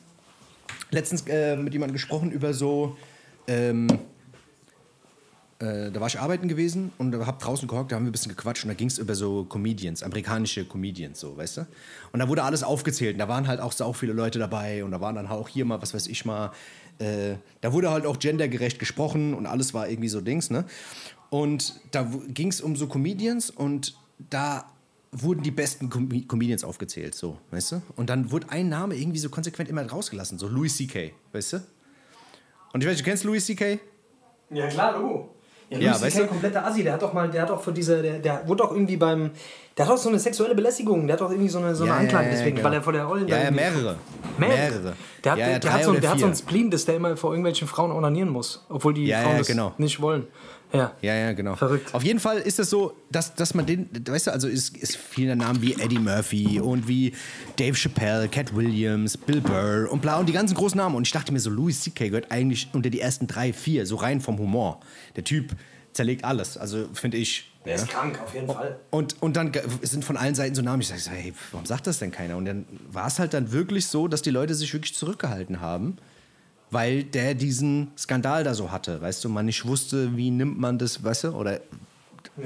letztens äh, mit jemandem gesprochen über so, ähm, äh, da war ich arbeiten gewesen und habe draußen gehockt, da haben wir ein bisschen gequatscht und da ging es über so Comedians, amerikanische Comedians, so, weißt du? Und da wurde alles aufgezählt und da waren halt auch so viele Leute dabei und da waren dann auch hier mal, was weiß ich mal, äh, da wurde halt auch gendergerecht gesprochen und alles war irgendwie so Dings, ne? Und da ging es um so Comedians und da wurden die besten Com Comedians aufgezählt, so, weißt du? Und dann wurde ein Name irgendwie so konsequent immer rausgelassen, so Louis C.K., weißt du? Und ich weiß, du kennst Louis C.K.? Ja, klar, du. Ja, Ja, Louis weißt du- kompletter Assi, der hat doch mal, der hat doch für diese, der, der wurde doch irgendwie beim, der hat doch so eine sexuelle Belästigung, der hat doch irgendwie so eine, so eine Ja, Anklage ja, deswegen, genau. weil er vor der Rollen Ja, ja, mehrere. Mehrere. Der hat, der, drei hat so, der hat so einen. Spleen, dass der immer vor irgendwelchen Frauen onanieren muss, obwohl die Frauen das genau. nicht wollen. Ja. Ja, ja, genau. Verrückt. Auf jeden Fall ist es so, dass, dass man den, weißt du, also ist, ist viele Namen wie Eddie Murphy und wie Dave Chappelle, Cat Williams, Bill Burr und bla und die ganzen großen Namen. Und ich dachte mir so, Louis C.K. gehört eigentlich unter die ersten drei, vier, so rein vom Humor. Der Typ zerlegt alles, also finde ich. Der ja. ist krank, auf jeden Fall. Und, und dann sind von allen Seiten so Namen. Ich sage, so, hey, warum sagt das denn keiner? Und dann war es halt dann wirklich so, dass die Leute sich wirklich zurückgehalten haben, weil der diesen Skandal da so hatte. Weißt du, man nicht wusste, wie nimmt man das, weißt du, oder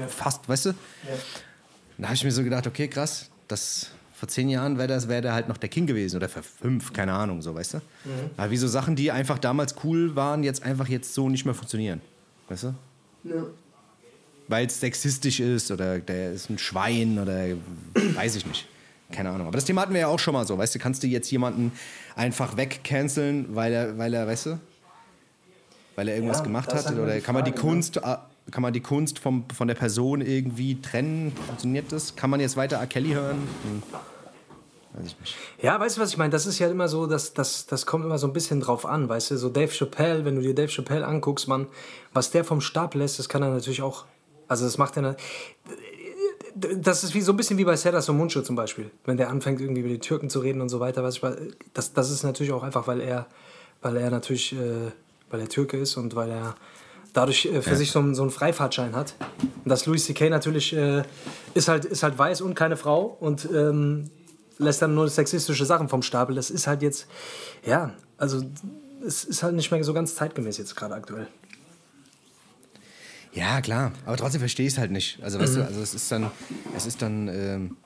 fast, weißt du? Da habe ich mir so gedacht, okay, krass, das vor zehn Jahren wäre das wäre der halt noch der King gewesen oder vor fünf, keine Ahnung, so, weißt du? Aber wie so Sachen, die einfach damals cool waren, jetzt einfach jetzt so nicht mehr funktionieren. Weißt du? weil es sexistisch ist oder der ist ein Schwein oder weiß ich nicht. Keine Ahnung. Aber das Thema hatten wir ja auch schon mal so. Weißt du, kannst du jetzt jemanden einfach wegcanceln, weil er, weil er, weißt du, weil er irgendwas Ja, gemacht das hat? halt Oder kann man die ne? Kunst, äh, kann man die Kunst vom, von der Person irgendwie trennen? Funktioniert das? Kann man jetzt weiter R. Kelly hören? Hm. Weiß. Ja, weißt du, was ich meine? Das ist ja immer so, dass das, das kommt immer so ein bisschen drauf an, weißt du? So Dave Chappelle, wenn du dir Dave Chappelle anguckst, man, was der vom Stab lässt, das kann er natürlich auch. Also das macht er. Das ist wie so ein bisschen wie bei Serdar Somuncu zum Beispiel, wenn der anfängt irgendwie über die Türken zu reden und so weiter. Was ich, das, das ist natürlich auch einfach, weil er, weil er natürlich, äh, weil er Türke ist und weil er dadurch äh, für sich so, einen- so einen Freifahrtschein hat. Und das Louis C.K. natürlich äh, ist, halt, ist halt weiß und keine Frau und ähm, lässt dann nur sexistische Sachen vom Stapel. Das ist halt jetzt, ja, also es ist halt nicht mehr so ganz zeitgemäß jetzt gerade aktuell. Ja, klar. Aber trotzdem verstehe ich es halt nicht. Also, weißt du, also es ist dann, es ist dann, ähm,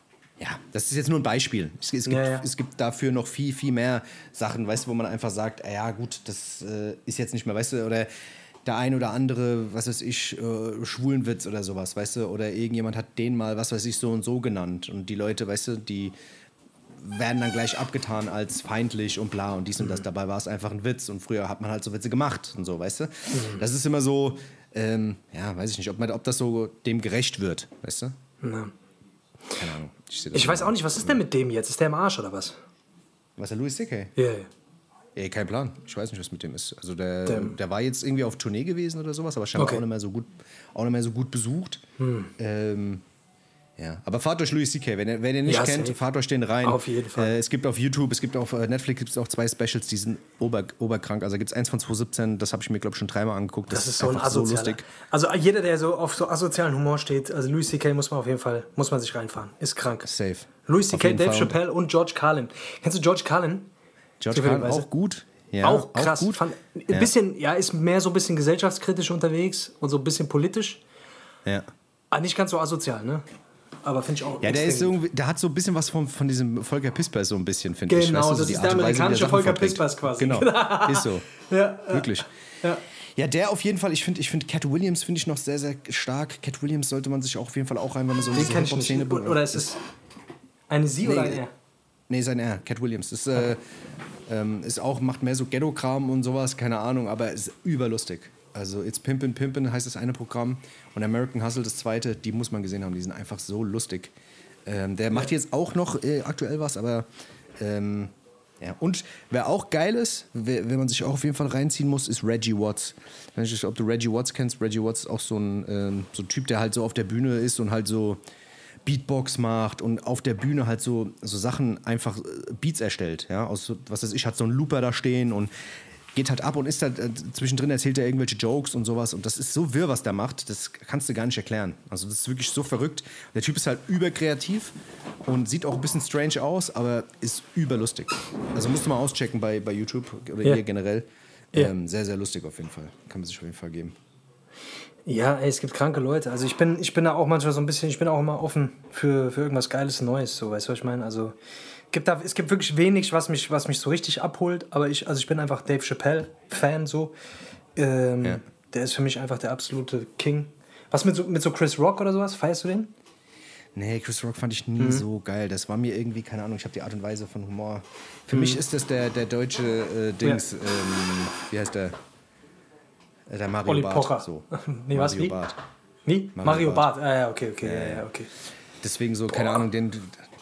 ja, das ist jetzt nur ein Beispiel. Es, es, gibt, Ja, ja. es gibt dafür noch viel, viel mehr Sachen, weißt du, wo man einfach sagt, ah ja, gut, das äh, ist jetzt nicht mehr, weißt du, oder der ein oder andere, was weiß ich, äh, Schwulenwitz oder sowas, weißt du, oder irgendjemand hat den mal, was weiß ich, so und so genannt. Und die Leute, weißt du, die werden dann gleich abgetan als feindlich und bla und dies und das. Dabei war es einfach ein Witz und früher hat man halt so Witze gemacht und so, weißt du? Das ist immer so, ähm, ja, weiß ich nicht, ob, man, ob das so dem gerecht wird, weißt du? Ja. Keine Ahnung. das Ich weiß auch nicht, was ist denn mit dem jetzt? Ist der im Arsch oder was? Was ist der Louis C.K.? Ja, ja. Ey, kein Plan. Ich weiß nicht, was mit dem ist. Also der, Der- der war jetzt irgendwie auf Tournee gewesen oder sowas, aber scheinbar Okay. auch nicht mehr so gut, auch nicht mehr so gut besucht. Ähm, ja, aber fahrt euch Louis C.K. Wenn ihr, wenn ihr nicht Ja, kennt, safe. fahrt euch den rein. Auf jeden Fall. Äh, es gibt auf YouTube, es gibt auf äh, Netflix gibt's auch zwei Specials, die sind ober, oberkrank. Also gibt es eins von 2017, das habe ich mir, glaube ich, schon dreimal angeguckt. Das, ist so ein einfach asozialer. Also jeder, der so auf so asozialen Humor steht, also Louis C.K. muss man auf jeden Fall, muss man sich reinfahren. Ist krank. Safe. Louis C.K., Dave Fall. Chappelle und George Carlin. Kennst du George Carlin? George Carlin auch gut. Ja, auch krass. gut. Fand, ein bisschen, ja, ist mehr so ein bisschen gesellschaftskritisch unterwegs und so ein bisschen politisch. Ja. Ah, nicht ganz so asozial, ne? Aber finde ich auch. Ja, der ist irgendwie, der hat so ein bisschen was von, von diesem Volker Pispers so ein bisschen, finde ich. Genau, Weißt du, so das die ist der amerikanische Volker. Pispers quasi. Genau, ist so. Ja, Wirklich. Ja. Ja, der auf jeden Fall. Ich finde, ich find Cat Williams finde ich noch sehr, sehr stark. Cat Williams sollte man sich auch auf jeden Fall auch rein, wenn man so diese kann ich nicht. Hip-Hop-Szene Oder ist es eine Sie oder ein Nee. Er? Nee, sein R, Cat Williams. Ist, äh, ähm, ist auch, macht mehr so Ghetto-Kram und sowas, keine Ahnung, aber ist überlustig. Also It's Pimpin' Pimpin' heißt das eine Programm und American Hustle das zweite, die muss man gesehen haben, die sind einfach so lustig. Ähm, der macht jetzt auch noch äh, aktuell was, aber ähm, ja. Und wer auch geil ist, wer, wenn man sich auch auf jeden Fall reinziehen muss, ist Reggie Watts. Ich weiß nicht, ob du Reggie Watts kennst. Reggie Watts ist auch so ein, ähm, so ein Typ, der halt so auf der Bühne ist und halt so Beatbox macht und auf der Bühne halt so, so Sachen einfach äh, Beats erstellt. Ja, aus, was weiß ich, hat so einen Looper da stehen und geht halt ab und ist halt, äh, zwischendrin erzählt er irgendwelche Jokes und sowas. Und das ist so wirr, was der macht, das kannst du gar nicht erklären. Also das ist wirklich so verrückt. Der Typ ist halt überkreativ und sieht auch ein bisschen strange aus, aber ist überlustig. Also musst du mal auschecken bei, bei YouTube oder Ja. hier generell. Ja. Ähm, sehr, sehr lustig auf jeden Fall. Kann man sich auf jeden Fall geben. Ja, ey, es gibt kranke Leute. Also ich bin, ich bin da auch manchmal so ein bisschen, ich bin auch immer offen für, für irgendwas Geiles Neues, so, weißt du, was ich meine? Also gibt da, es gibt wirklich wenig, was mich, was mich so richtig abholt, aber ich, also ich bin einfach Dave Chappelle-Fan so. Ähm, Ja. Der ist für mich einfach der absolute King. Was mit so, mit so Chris Rock oder sowas? Feierst du den? Nee, Chris Rock fand ich Mhm. nie so geil. Das war mir irgendwie, keine Ahnung, ich habe die Art und Weise von Humor. Für Mhm. mich ist das der, der deutsche äh, Dings, ähm, wie heißt der? Äh, Der Mario Olli Barth. Pocher. So. Nee, was, Mario wie? Barth. Wie? Mario Mario, Barth. Barth. Ah, ja, okay, okay, ja, ja, okay. Deswegen so, keine Ahnung, den,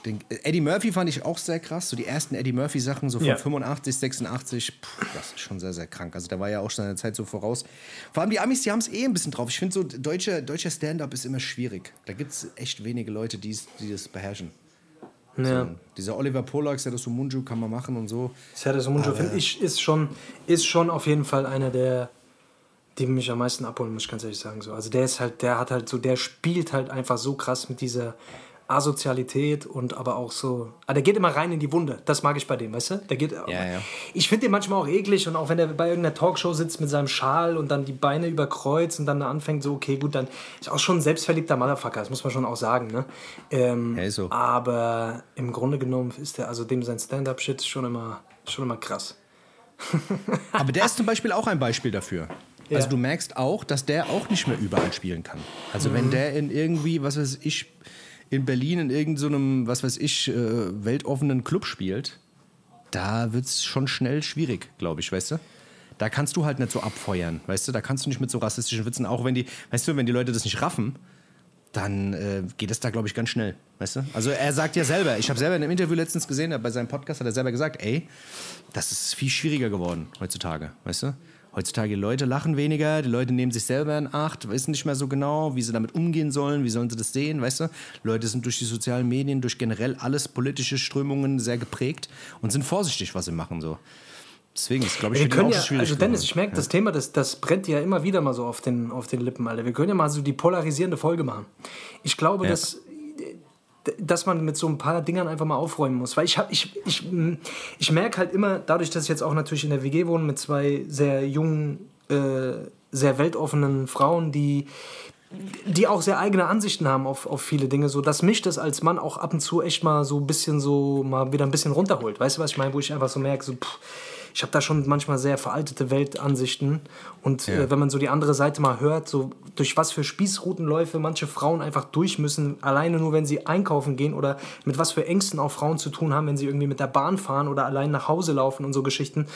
den, Eddie Murphy fand ich auch sehr krass. So die ersten Eddie Murphy-Sachen, so von Ja. 85, 86, pff, das ist schon sehr, sehr krank. Also da war ja auch schon seine Zeit so voraus. Vor allem die Amis, die haben es eh ein bisschen drauf. Ich finde so, deutscher, deutscher Stand-up ist immer schwierig. Da gibt es echt wenige Leute, die das beherrschen. Ja. So, dieser Oliver das so Munju kann man machen und so. Finde ich, ist schon, ist schon auf jeden Fall einer der, die mich am meisten abholen, muss ich ganz ehrlich sagen. So. Also der ist halt, der hat halt so, der spielt halt einfach so krass mit dieser Asozialität und aber auch so. Ah, der geht immer rein in die Wunde. Das mag ich bei dem, weißt du? Der geht. Ja, ja. Ich finde den manchmal auch eklig und auch wenn er bei irgendeiner Talkshow sitzt mit seinem Schal und dann die Beine überkreuzt und dann da anfängt, so, okay, gut, dann ist auch schon ein selbstverliebter Motherfucker, das muss man schon auch sagen, ne? Ähm, ist so. Aber im Grunde genommen ist der, also dem sein Stand-up-Shit schon immer, schon immer krass. Aber der ist zum Beispiel auch ein Beispiel dafür. Ja. Also du merkst auch, dass der auch nicht mehr überall spielen kann. Also Mhm. wenn der in irgendwie, was weiß ich, in Berlin in irgendeinem, was weiß ich, äh, weltoffenen Club spielt, da wird es schon schnell schwierig, glaube ich, weißt du? Da kannst du halt nicht so abfeuern, weißt du? Da kannst du nicht mit so rassistischen Witzen, auch wenn die, weißt du, wenn die Leute das nicht raffen, dann äh, geht es da, glaube ich, ganz schnell. Weißt du? Also er sagt ja selber, ich habe selber in einem Interview letztens gesehen, bei seinem Podcast hat er selber gesagt, ey, das ist viel schwieriger geworden heutzutage, weißt du? Heutzutage die Leute lachen weniger, die Leute nehmen sich selber in Acht, wissen nicht mehr so genau, wie sie damit umgehen sollen, wie sollen sie das sehen, weißt du? Leute sind durch die sozialen Medien, durch generell alles politische Strömungen sehr geprägt und sind vorsichtig, was sie machen so. Deswegen ist, glaube ich, Wir können auch ja, schwierig also Dennis, ich merke, das Thema, das, das brennt ja immer wieder mal so auf den, auf den Lippen, Alter. Wir können ja mal so die polarisierende Folge machen. Ich glaube, Ja. dass, dass man mit so ein paar Dingern einfach mal aufräumen muss. Weil ich, hab, ich, ich, ich merke halt immer, dadurch, dass ich jetzt auch natürlich in der WG wohne mit zwei sehr jungen, äh, sehr weltoffenen Frauen, die die auch sehr eigene Ansichten haben auf, auf viele Dinge, so dass mich das als Mann auch ab und zu echt mal so ein bisschen so mal wieder ein bisschen runterholt. Weißt du, was ich meine? Wo ich einfach so merke, so, pff, ich habe da schon manchmal sehr veraltete Weltansichten. Und Ja. äh, wenn man so die andere Seite mal hört, so durch was für Spießrutenläufe manche Frauen einfach durch müssen, alleine nur wenn sie einkaufen gehen oder mit was für Ängsten auch Frauen zu tun haben, wenn sie irgendwie mit der Bahn fahren oder allein nach Hause laufen und so Geschichten.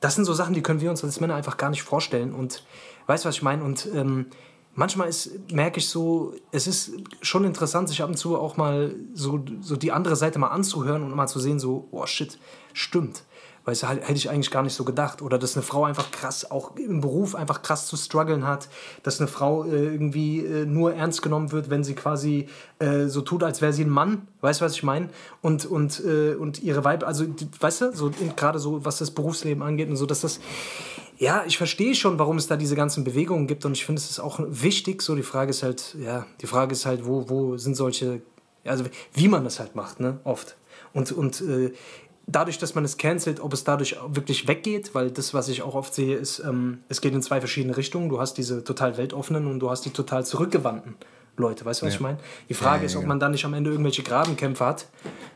Das sind so Sachen, die können wir uns als Männer einfach gar nicht vorstellen. Und weißt du, was ich meine? Und ähm, manchmal ist, merke ich so, es ist schon interessant, sich ab und zu auch mal so, so die andere Seite mal anzuhören und mal zu sehen, so, oh shit, stimmt. Weißt du, halt- hätte ich eigentlich gar nicht so gedacht. Oder dass eine Frau einfach krass, auch im Beruf einfach krass zu strugglen hat. Dass eine Frau äh, irgendwie äh, nur ernst genommen wird, wenn sie quasi äh, so tut, als wäre sie ein Mann. Weißt du, was ich meine? Und, und, äh, und ihre Weib, also, die, weißt du, so gerade so, was das Berufsleben angeht und so, dass das. Ja, ich verstehe schon, warum es da diese ganzen Bewegungen gibt und ich finde, es ist auch wichtig. So, die Frage ist halt, ja, die Frage ist halt, wo, wo sind solche, also wie man das halt macht, ne, oft. Und, und äh, dadurch, dass man es cancelt, ob es dadurch wirklich weggeht, weil das, was ich auch oft sehe, ist, ähm, es geht in zwei verschiedene Richtungen. Du hast diese total weltoffenen und du hast die total zurückgewandten Leute, weißt du, was Ja. ich meine? Die Frage Ja, ist, ob ja. man dann nicht am Ende irgendwelche Grabenkämpfe hat,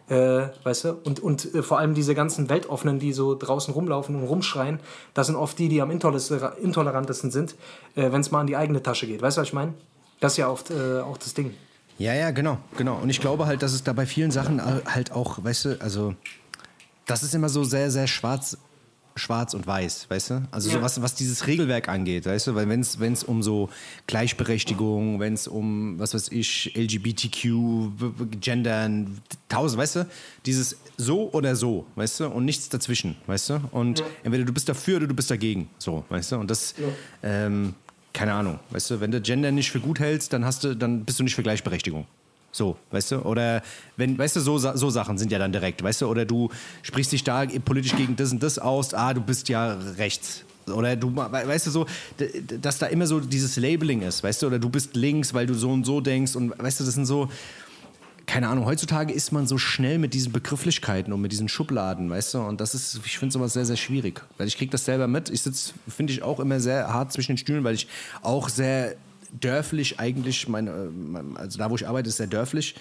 äh, weißt du? Und, und äh, vor allem diese ganzen Weltoffenen, die so draußen rumlaufen und rumschreien, das sind oft die, die am intoler- intolerantesten sind, äh, wenn es mal an die eigene Tasche geht. Weißt du, was ich meine? Das ist ja oft äh, auch das Ding. Ja, ja, genau, genau. Und ich glaube halt, dass es da bei vielen Sachen halt auch, weißt du, also das ist immer so sehr, sehr schwarz, schwarz und weiß, weißt du? Also so Ja. was, was dieses Regelwerk angeht, weißt du? Weil wenn es um so Gleichberechtigung, wenn es um, was weiß ich, LGBTQ, Gendern, tausend, weißt du? Dieses so oder so, weißt du? Und nichts dazwischen, weißt du? Und entweder du bist dafür oder du bist dagegen, so, weißt du? Und das, ähm, keine Ahnung, weißt du? Wenn du Gender nicht für gut hältst, dann, hast du, dann bist du nicht für Gleichberechtigung. So, weißt du? Oder wenn, weißt du, so, so Sachen sind ja dann direkt, weißt du? Oder du sprichst dich da politisch gegen das und das aus, ah, du bist ja rechts. Oder du, weißt du, so, dass da immer so dieses Labeling ist, weißt du? Oder du bist links, weil du so und so denkst und weißt du, das sind so, keine Ahnung, heutzutage ist man so schnell mit diesen Begrifflichkeiten und mit diesen Schubladen, weißt du? Und das ist, ich finde sowas sehr, sehr schwierig. Weil ich kriege das selber mit. Ich sitze, finde ich, auch immer sehr hart zwischen den Stühlen, weil ich auch sehr dörflich eigentlich, meine, äh, also da, wo ich arbeite, ist sehr dörflich.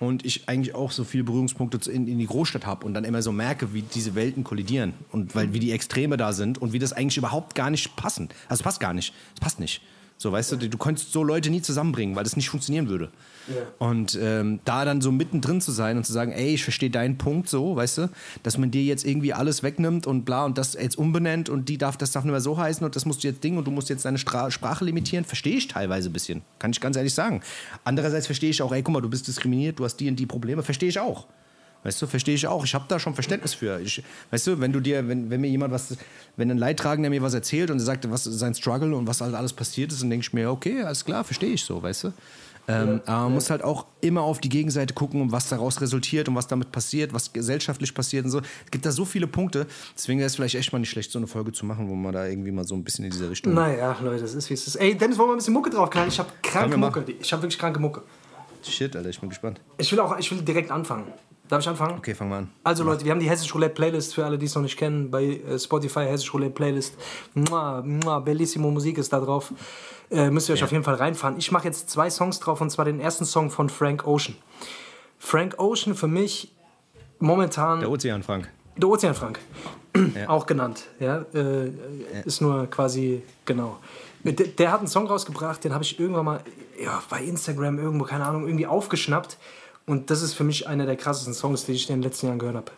Und ich eigentlich auch so viele Berührungspunkte in, in die Großstadt habe und dann immer so merke, wie diese Welten kollidieren und weil, wie die Extreme da sind und wie das eigentlich überhaupt gar nicht passen. Also es passt gar nicht. Es passt nicht. So, weißt du, du könntest so Leute nie zusammenbringen, weil das nicht funktionieren würde. Und ähm, da dann so mittendrin zu sein und zu sagen, ey, ich verstehe deinen Punkt so, weißt du, dass man dir jetzt irgendwie alles wegnimmt und bla und das jetzt umbenennt und die darf, das darf nicht mehr so heißen und das musst du jetzt Ding und du musst jetzt deine Stra Sprache limitieren, verstehe ich teilweise ein bisschen. Kann ich ganz ehrlich sagen. Andererseits verstehe ich auch, ey, guck mal, du bist diskriminiert, du hast die und die Probleme, verstehe ich auch. Weißt du, verstehe ich auch. Ich habe da schon Verständnis für. Ich, weißt du, wenn du dir, wenn, wenn mir jemand was, wenn ein Leidtragender mir was erzählt und er sagt, was sein Struggle und was halt alles passiert ist, dann denke ich mir, okay, alles klar, verstehe ich so, weißt du. Ähm, ja, aber man ja. muss halt auch immer auf die Gegenseite gucken, was daraus resultiert und was damit passiert, was gesellschaftlich passiert und so. Es gibt da so viele Punkte. Deswegen wäre es vielleicht echt mal nicht schlecht, so eine Folge zu machen, wo man da irgendwie mal so ein bisschen in diese Richtung. Naja, Leute, das ist wie es ist. Ey, Dennis, wollen wir ein bisschen Mucke drauf knallen? Ich habe kranke Mucke. Ich habe wirklich kranke Mucke. Shit, Alter, ich bin gespannt. Ich will auch, ich will direkt anfangen. Darf ich anfangen? Okay, fang mal an. Also Leute, wir haben die Hessisch Roulette Playlist für alle, die es noch nicht kennen, bei äh, Spotify Hessisch Roulette Playlist. Mua, mua, bellissimo Musik ist da drauf. Äh, müsst ihr euch ja. auf jeden Fall reinfahren. Ich mache jetzt zwei Songs drauf und zwar den ersten Song von Frank Ocean. Frank Ocean für mich momentan. Der Ozean Frank. Der Ozean Frank. Ja. Auch genannt. Ja? Äh, ja? Ist nur quasi, genau. Der, der, hat einen Song rausgebracht, den habe ich irgendwann mal ja, bei Instagram irgendwo, keine Ahnung, irgendwie aufgeschnappt. Und das ist für mich einer der krassesten Songs, die ich in den letzten Jahren gehört habe.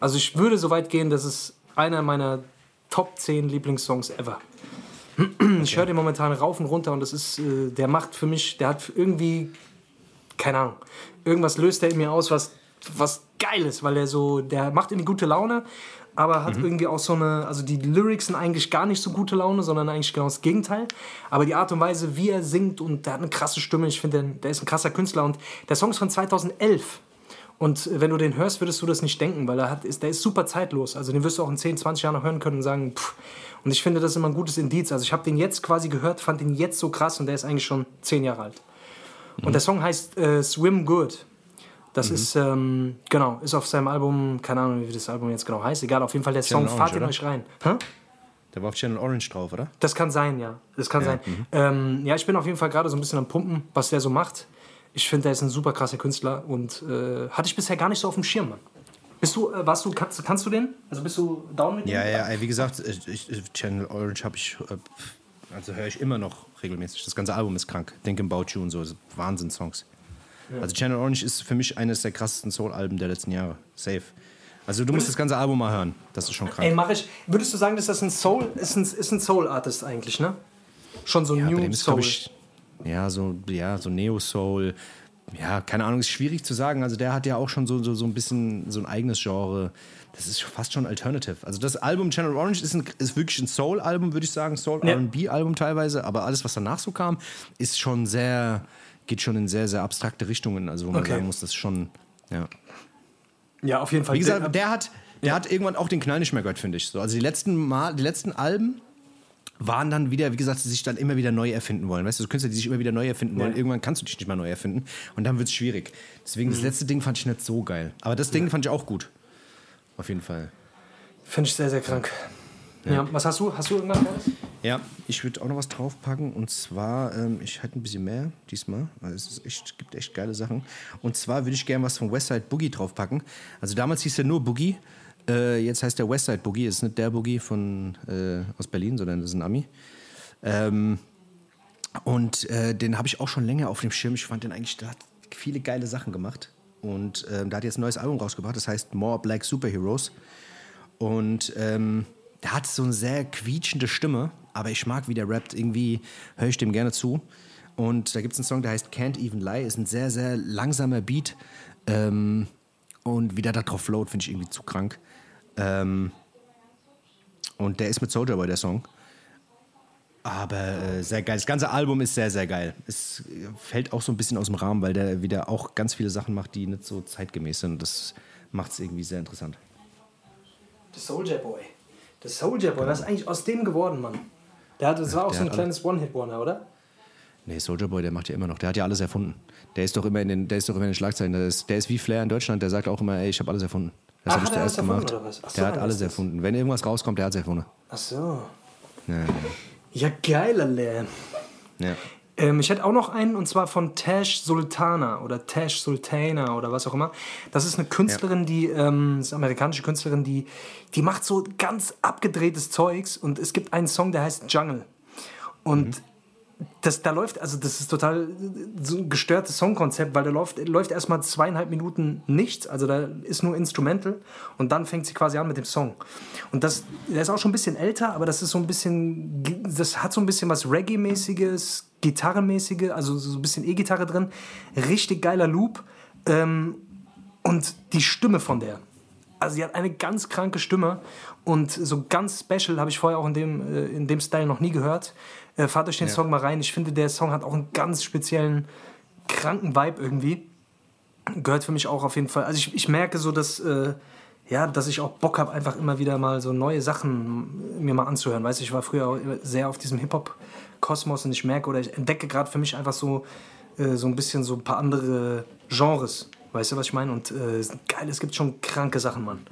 Also ich würde so weit gehen, dass es einer meiner Top 10 Lieblingssongs ever. Okay. Ich höre den momentan rauf und runter und das ist, äh, der macht für mich, der hat irgendwie, keine Ahnung, irgendwas löst er in mir aus, was, was geil ist, weil er so, der macht irgendwie gute Laune, aber hat mhm. irgendwie auch so eine, also die Lyrics sind eigentlich gar nicht so gute Laune, sondern eigentlich genau das Gegenteil. Aber die Art und Weise, wie er singt und der hat eine krasse Stimme, ich finde, der ist ein krasser Künstler und der Song ist von 2011. Und wenn du den hörst, würdest du das nicht denken, weil er hat, ist, der ist super zeitlos. Also den wirst du auch in 10, 20 Jahren noch hören können und sagen, pff. Und ich finde, das ist immer ein gutes Indiz. Also ich habe den jetzt quasi gehört, fand den jetzt so krass und der ist eigentlich schon 10 Jahre alt. Mhm. Und der Song heißt äh, Swim Good. Das mhm. ist, ähm, genau, ist auf seinem Album, keine Ahnung, wie das Album jetzt genau heißt, egal, auf jeden Fall der Channel Song, fahrt ihn euch rein. Hä? Der war auf Channel Orange drauf, oder? Das kann sein, ja. Das kann ja. sein. Mhm. Ähm, ja, ich bin auf jeden Fall gerade so ein bisschen am Pumpen, was der so macht. Ich finde, der ist ein super krasser Künstler und äh, hatte ich bisher gar nicht so auf dem Schirm, Mann. Bist du, äh, warst du, kannst, kannst du den? Also bist du down mit dem? Ja, ja, wie gesagt, ich, Channel Orange habe ich, äh, also höre ich immer noch regelmäßig. Das ganze Album ist krank. Think About You und so, Also Channel Orange ist für mich eines der krassesten Soul-Alben der letzten Jahre. Safe. Also du musst das ganze Album mal hören. Das ist schon krass. Ey, mach ich. Würdest du sagen, dass das ein Soul ist ein, ist ein Soul-Artist eigentlich, ne? Schon so ja, New Soul. Ich, ja, so, ja, so Neo-Soul. Ja, keine Ahnung, ist schwierig zu sagen. Also der hat ja auch schon so, so, so ein bisschen so ein eigenes Genre. Das ist fast schon Alternative. Also das Album Channel Orange ist, ein, ist wirklich ein Soul-Album, würde ich sagen. Soul-R&B-Album teilweise. Aber alles, was danach so kam, ist schon sehr geht schon in sehr, sehr abstrakte Richtungen. Also wo man okay. sagen muss, das schon, ja. Ja, auf jeden Fall. Wie gesagt, der hat, der ja. hat irgendwann auch den Knall nicht mehr gehört, finde ich. So, also die letzten Mal, die letzten Alben waren dann wieder, wie gesagt, die sich dann immer wieder neu erfinden wollen. Weißt du, so Künstler, die sich immer wieder neu erfinden wollen. Ja. Irgendwann kannst du dich nicht mehr neu erfinden. Und dann wird es schwierig. Deswegen, mhm. das letzte Ding fand ich nicht so geil. Aber das Ding ja. fand ich auch gut. Auf jeden Fall. Finde ich sehr, sehr krank. Ja. Was hast du? Hast du irgendwas? Ja, ich würde auch noch was draufpacken. Und zwar, ähm, ich hätte ein bisschen mehr diesmal. Also es ist echt, gibt echt geile Sachen. Und zwar würde ich gerne was von Westside Boogie draufpacken. Also damals hieß er nur Boogie. Äh, jetzt heißt der Westside Boogie. Das ist nicht der Boogie von, äh, aus Berlin, sondern das ist ein Ami. Ähm, und äh, den habe ich auch schon länger auf dem Schirm. Ich fand den eigentlich, der hat viele geile Sachen gemacht. Und ähm, da hat jetzt ein neues Album rausgebracht, das heißt More Black Superheroes. Und ähm, der hat so eine sehr quietschende Stimme, aber ich mag, wie der rappt. Irgendwie höre ich dem gerne zu. Und da gibt es einen Song, der heißt Can't Even Lie. Ist ein sehr, sehr langsamer Beat. Ähm, und wie der da drauf float, finde ich irgendwie zu krank. Ähm, und der ist mit Soldier Boy, der Song. Aber äh, sehr geil. Das ganze Album ist sehr, sehr geil. Es fällt auch so ein bisschen aus dem Rahmen, weil der wieder auch ganz viele Sachen macht, die nicht so zeitgemäß sind. Das macht es irgendwie sehr interessant. The Soldier Boy. The Soldier Boy, was ist eigentlich aus dem geworden, Mann? Der hat, das war auch Der so ein kleines One-Hit-Wonder, oder? Nee, Soldier Boy, der macht ja immer noch. Der hat ja alles erfunden. Der ist doch immer in den, der ist doch immer in den Schlagzeilen. Der ist, der ist wie Flair in Deutschland. Der sagt auch immer, ey, ich habe alles erfunden. Das habe ich er zuerst erfunden, gemacht. oder was? Ach so, der hat alles erfunden. Wenn irgendwas rauskommt, der hat es erfunden. Ach so. Ja, Ja, geil, Alter. ja. Ja. Ähm, ich hätte auch noch einen und zwar von Tash Sultana oder Tash Sultana oder was auch immer. Das ist eine Künstlerin, die, ähm, das ist eine amerikanische Künstlerin, die, die macht so ganz abgedrehtes Zeugs und es gibt einen Song, der heißt Jungle. Und das, da läuft, also das ist total so ein gestörtes Songkonzept, weil da läuft, läuft erstmal zweieinhalb Minuten nichts, also da ist nur Instrumental und dann fängt sie quasi an mit dem Song. Und das, der ist auch schon ein bisschen älter, aber das ist so ein bisschen, das hat so ein bisschen was Reggae-mäßiges, Gitarrenmäßige, also so ein bisschen E-Gitarre drin, richtig geiler Loop ähm, und die Stimme von der. Also sie hat eine ganz kranke Stimme und so ganz special habe ich vorher auch in dem, äh, in dem Style noch nie gehört. Äh, fahrt euch den Song mal rein. Ich finde, der Song hat auch einen ganz speziellen, kranken Vibe irgendwie. Gehört für mich auch auf jeden Fall. Also ich, ich merke so, dass, äh, ja, dass ich auch Bock habe, einfach immer wieder mal so neue Sachen mir mal anzuhören. Weißt du, ich war früher auch sehr auf diesem Hip-Hop-Kosmos und ich merke oder ich entdecke gerade für mich einfach so, äh, so ein bisschen so ein paar andere Genres. Weißt du, was ich meine? Und äh, geil, es gibt schon kranke Sachen, Mann.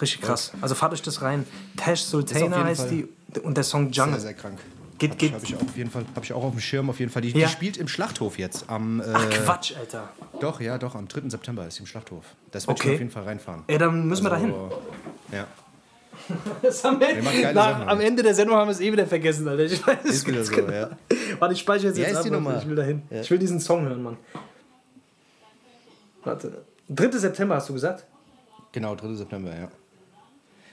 Richtig krass. Also fahrt euch das rein. Tash Sultana heißt Fall die und der Song Jungle. Sehr, sehr krank. Geht, geht. Habe ich auf jeden Fall, habe ich auch auf dem Schirm auf jeden Fall. Die, Ja. die spielt im Schlachthof jetzt. Am, äh, Ach Quatsch, Alter. Doch, ja, doch, am 3. September ist sie im Schlachthof. Das wird Okay. ich auf jeden Fall reinfahren. Ey, dann müssen wir da hin. Also, Ja. Das haben wir, nach, Sachen. am Ende der Sendung haben wir es eh wieder vergessen, Alter. Ich weiß es wieder so, genau. ja. Warte, ich speichere jetzt, Wie jetzt ab. Nummer? Ich will da hin. Ich will diesen Song hören, Mann. Warte. 3. September hast du gesagt? Genau, 3. September, ja.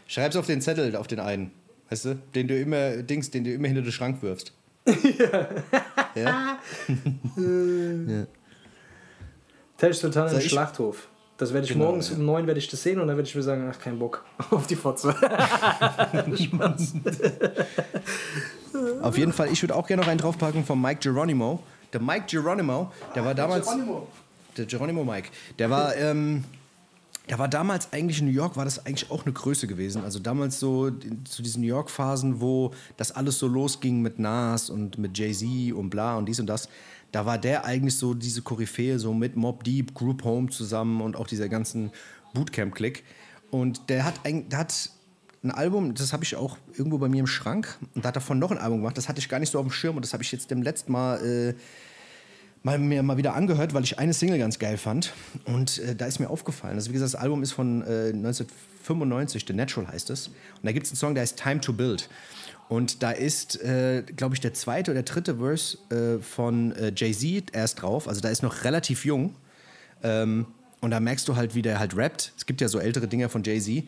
Schreib's auf den Zettel, auf den einen. Weißt du? Den du immer, Dings, den du immer hinter den Schrank wirfst. ja. Tash Sultan im Soll ich- Schlachthof. Das werde ich Genau, morgens ja. um 9 werde ich das sehen und dann werde ich mir sagen, ach, kein Bock auf die Fotze. Spaß. Auf jeden Fall, ich würde auch gerne noch einen draufpacken von Mike Geronimo. Der Mike Geronimo, der war damals. Der Geronimo Mike. Der war, ähm, der war damals eigentlich in New York, war das eigentlich auch eine Größe gewesen. Also damals so zu diesen New York-Phasen, wo das alles so losging mit Nas und mit Jay-Z und bla und dies und das. Da war der eigentlich so diese Koryphäe, so mit Mob Deep, Group Home zusammen und auch dieser ganzen Bootcamp-Click. Und der hat, eigentlich- der hat ein Album, das habe ich auch irgendwo bei mir im Schrank. Und da hat davon noch ein Album gemacht. Das hatte ich gar nicht so auf dem Schirm und das habe ich jetzt dem letzten Mal äh, mal, mir mal wieder angehört, weil ich eine Single ganz geil fand. Und äh, da ist mir aufgefallen. Also wie gesagt, das Album ist von äh, 1995, The Natural heißt es. Und da gibt es einen Song, der heißt Time to Build. Und da ist, äh, glaube ich, der zweite oder dritte Verse äh, von äh, Jay-Z erst drauf. Also da ist noch relativ jung. Ähm, und da merkst du halt, wie der halt rappt. Es gibt ja so ältere Dinger von Jay-Z.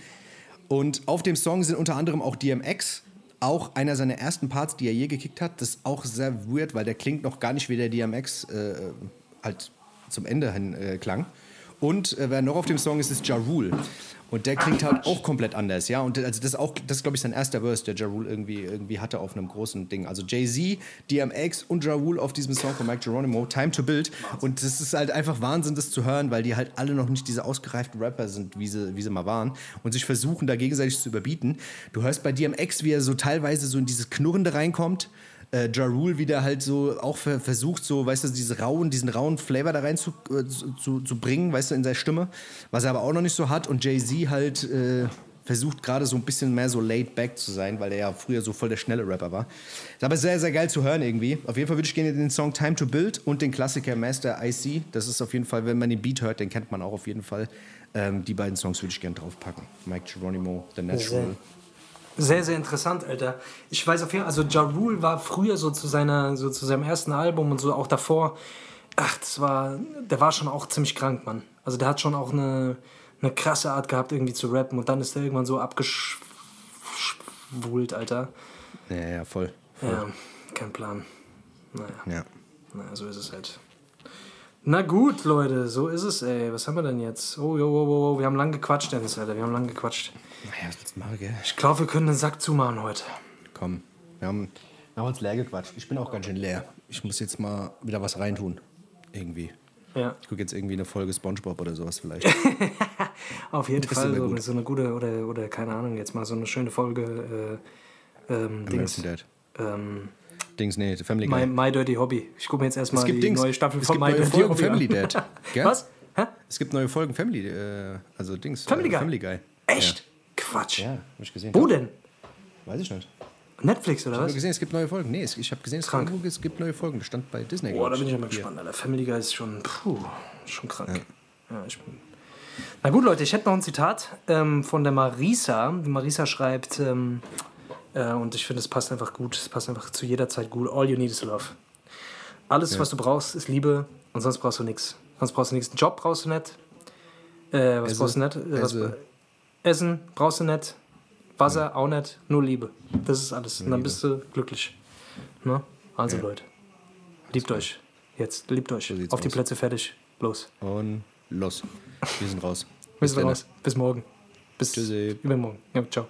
Und auf dem Song sind unter anderem auch DMX, auch einer seiner ersten Parts, die er je gekickt hat. Das ist auch sehr weird, weil der klingt noch gar nicht wie der DMX äh, halt zum Ende hin äh, klang. Und äh, wer noch auf dem Song ist, ist Ja Rule. Und der klingt halt auch komplett anders, ja. Und also das ist auch, das ist, glaube ich, sein erster Verse, der Ja Rule irgendwie, irgendwie hatte auf einem großen Ding. Also Jay-Z, DMX und Ja Rule auf diesem Song von Mike Geronimo, Time to Build. Und das ist halt einfach Wahnsinn, das zu hören, weil die halt alle noch nicht diese ausgereiften Rapper sind, wie sie, wie sie mal waren. Und sich versuchen, da gegenseitig zu überbieten. Du hörst bei DMX, wie er so teilweise so in dieses Knurrende reinkommt äh, Ja Rule wieder halt so auch ver versucht, so, weißt du, diese rauen, diesen rauen Flavor da rein zu, äh, zu, zu, bringen, weißt du, in seine Stimme, was er aber auch noch nicht so hat und Jay-Z halt äh, versucht gerade so ein bisschen mehr so laid back zu sein, weil er ja früher so voll der schnelle Rapper war. Ist aber sehr, sehr geil zu hören irgendwie. Auf jeden Fall würde ich gerne den Song Time to Build und den Klassiker Master IC. Das ist auf jeden Fall, wenn man den Beat hört, den kennt man auch auf jeden Fall. Ähm, die beiden Songs würde ich gerne draufpacken. Mike Geronimo, The Natural. Sehr, sehr interessant, Alter. Ich weiß auf jeden Fall, also Ja Rule war früher so zu, seiner, so zu seinem ersten Album und so auch davor. Ach, das war, der war schon auch ziemlich krank, Mann. Also der hat schon auch eine, eine krasse Art gehabt, irgendwie zu rappen und dann ist er irgendwann so abgeschwult, Alter. Ja, ja, voll. Ja, kein Plan. Naja, Ja. naja, so ist es halt. Na gut, Leute, so ist es, ey. Was haben wir denn jetzt? Oh, jo, oh, oh, oh, wir haben lang gequatscht, Dennis, Alter. Wir haben lang gequatscht. Naja, was willst du machen, gell? Ich glaube, wir können den Sack zumachen heute. Komm, wir haben, Haben wir uns leer gequatscht. Ich bin auch ganz schön leer. Ich muss jetzt mal wieder was reintun. Irgendwie. Ja. Ich gucke jetzt irgendwie eine Folge Spongebob oder sowas vielleicht. Auf jeden Das Fall so, so eine gute, oder, oder keine Ahnung, jetzt mal so eine schöne Folge. Äh, ähm, Dings. Dad. Ähm, Dings, nee, Family Guy. My, My Dirty Hobby. Ich gucke mir jetzt erstmal es gibt die Dings. neue Staffel es von My Dirty Folgen Hobby. Family. Dad. Was? Hä? Es gibt neue Folgen Family, äh, also Dings. Family äh, Guy? Family Guy. Echt? Quatsch. Ja, ja hab ich gesehen. Wo denn? Weiß ich nicht. Netflix oder Ich habe was? gesehen, es gibt neue Folgen. Nee, ich habe gesehen, es, Krank. irgendwo- es gibt neue Folgen. Das stand bei Disney. Boah, da bin ich ja mal gespannt, Alter. Family Guy ist schon, puh, schon krank. Ja. ich bin Na gut, Leute, ich hätte noch ein Zitat ähm, von der Marisa. Die Marisa schreibt, ähm, äh, und ich finde, es passt einfach gut, es passt einfach zu jeder Zeit gut. All you need is love. Alles, was du brauchst, ist Liebe und sonst brauchst du nichts. Sonst brauchst du nichts. Einen Job brauchst du nicht. Äh, was Esse. brauchst du nicht? Äh, was. Essen brauchst du nicht. Wasser auch nicht. Nur Liebe. Das ist alles. Und dann bist du glücklich. Ne? Also, Leute, liebt euch. Jetzt, liebt euch. So Auf die aus. Plätze fertig. Los. Und los. Wir sind raus. Wir sind raus. Bis morgen. Bis Tschüssi. übermorgen. Ja, ciao.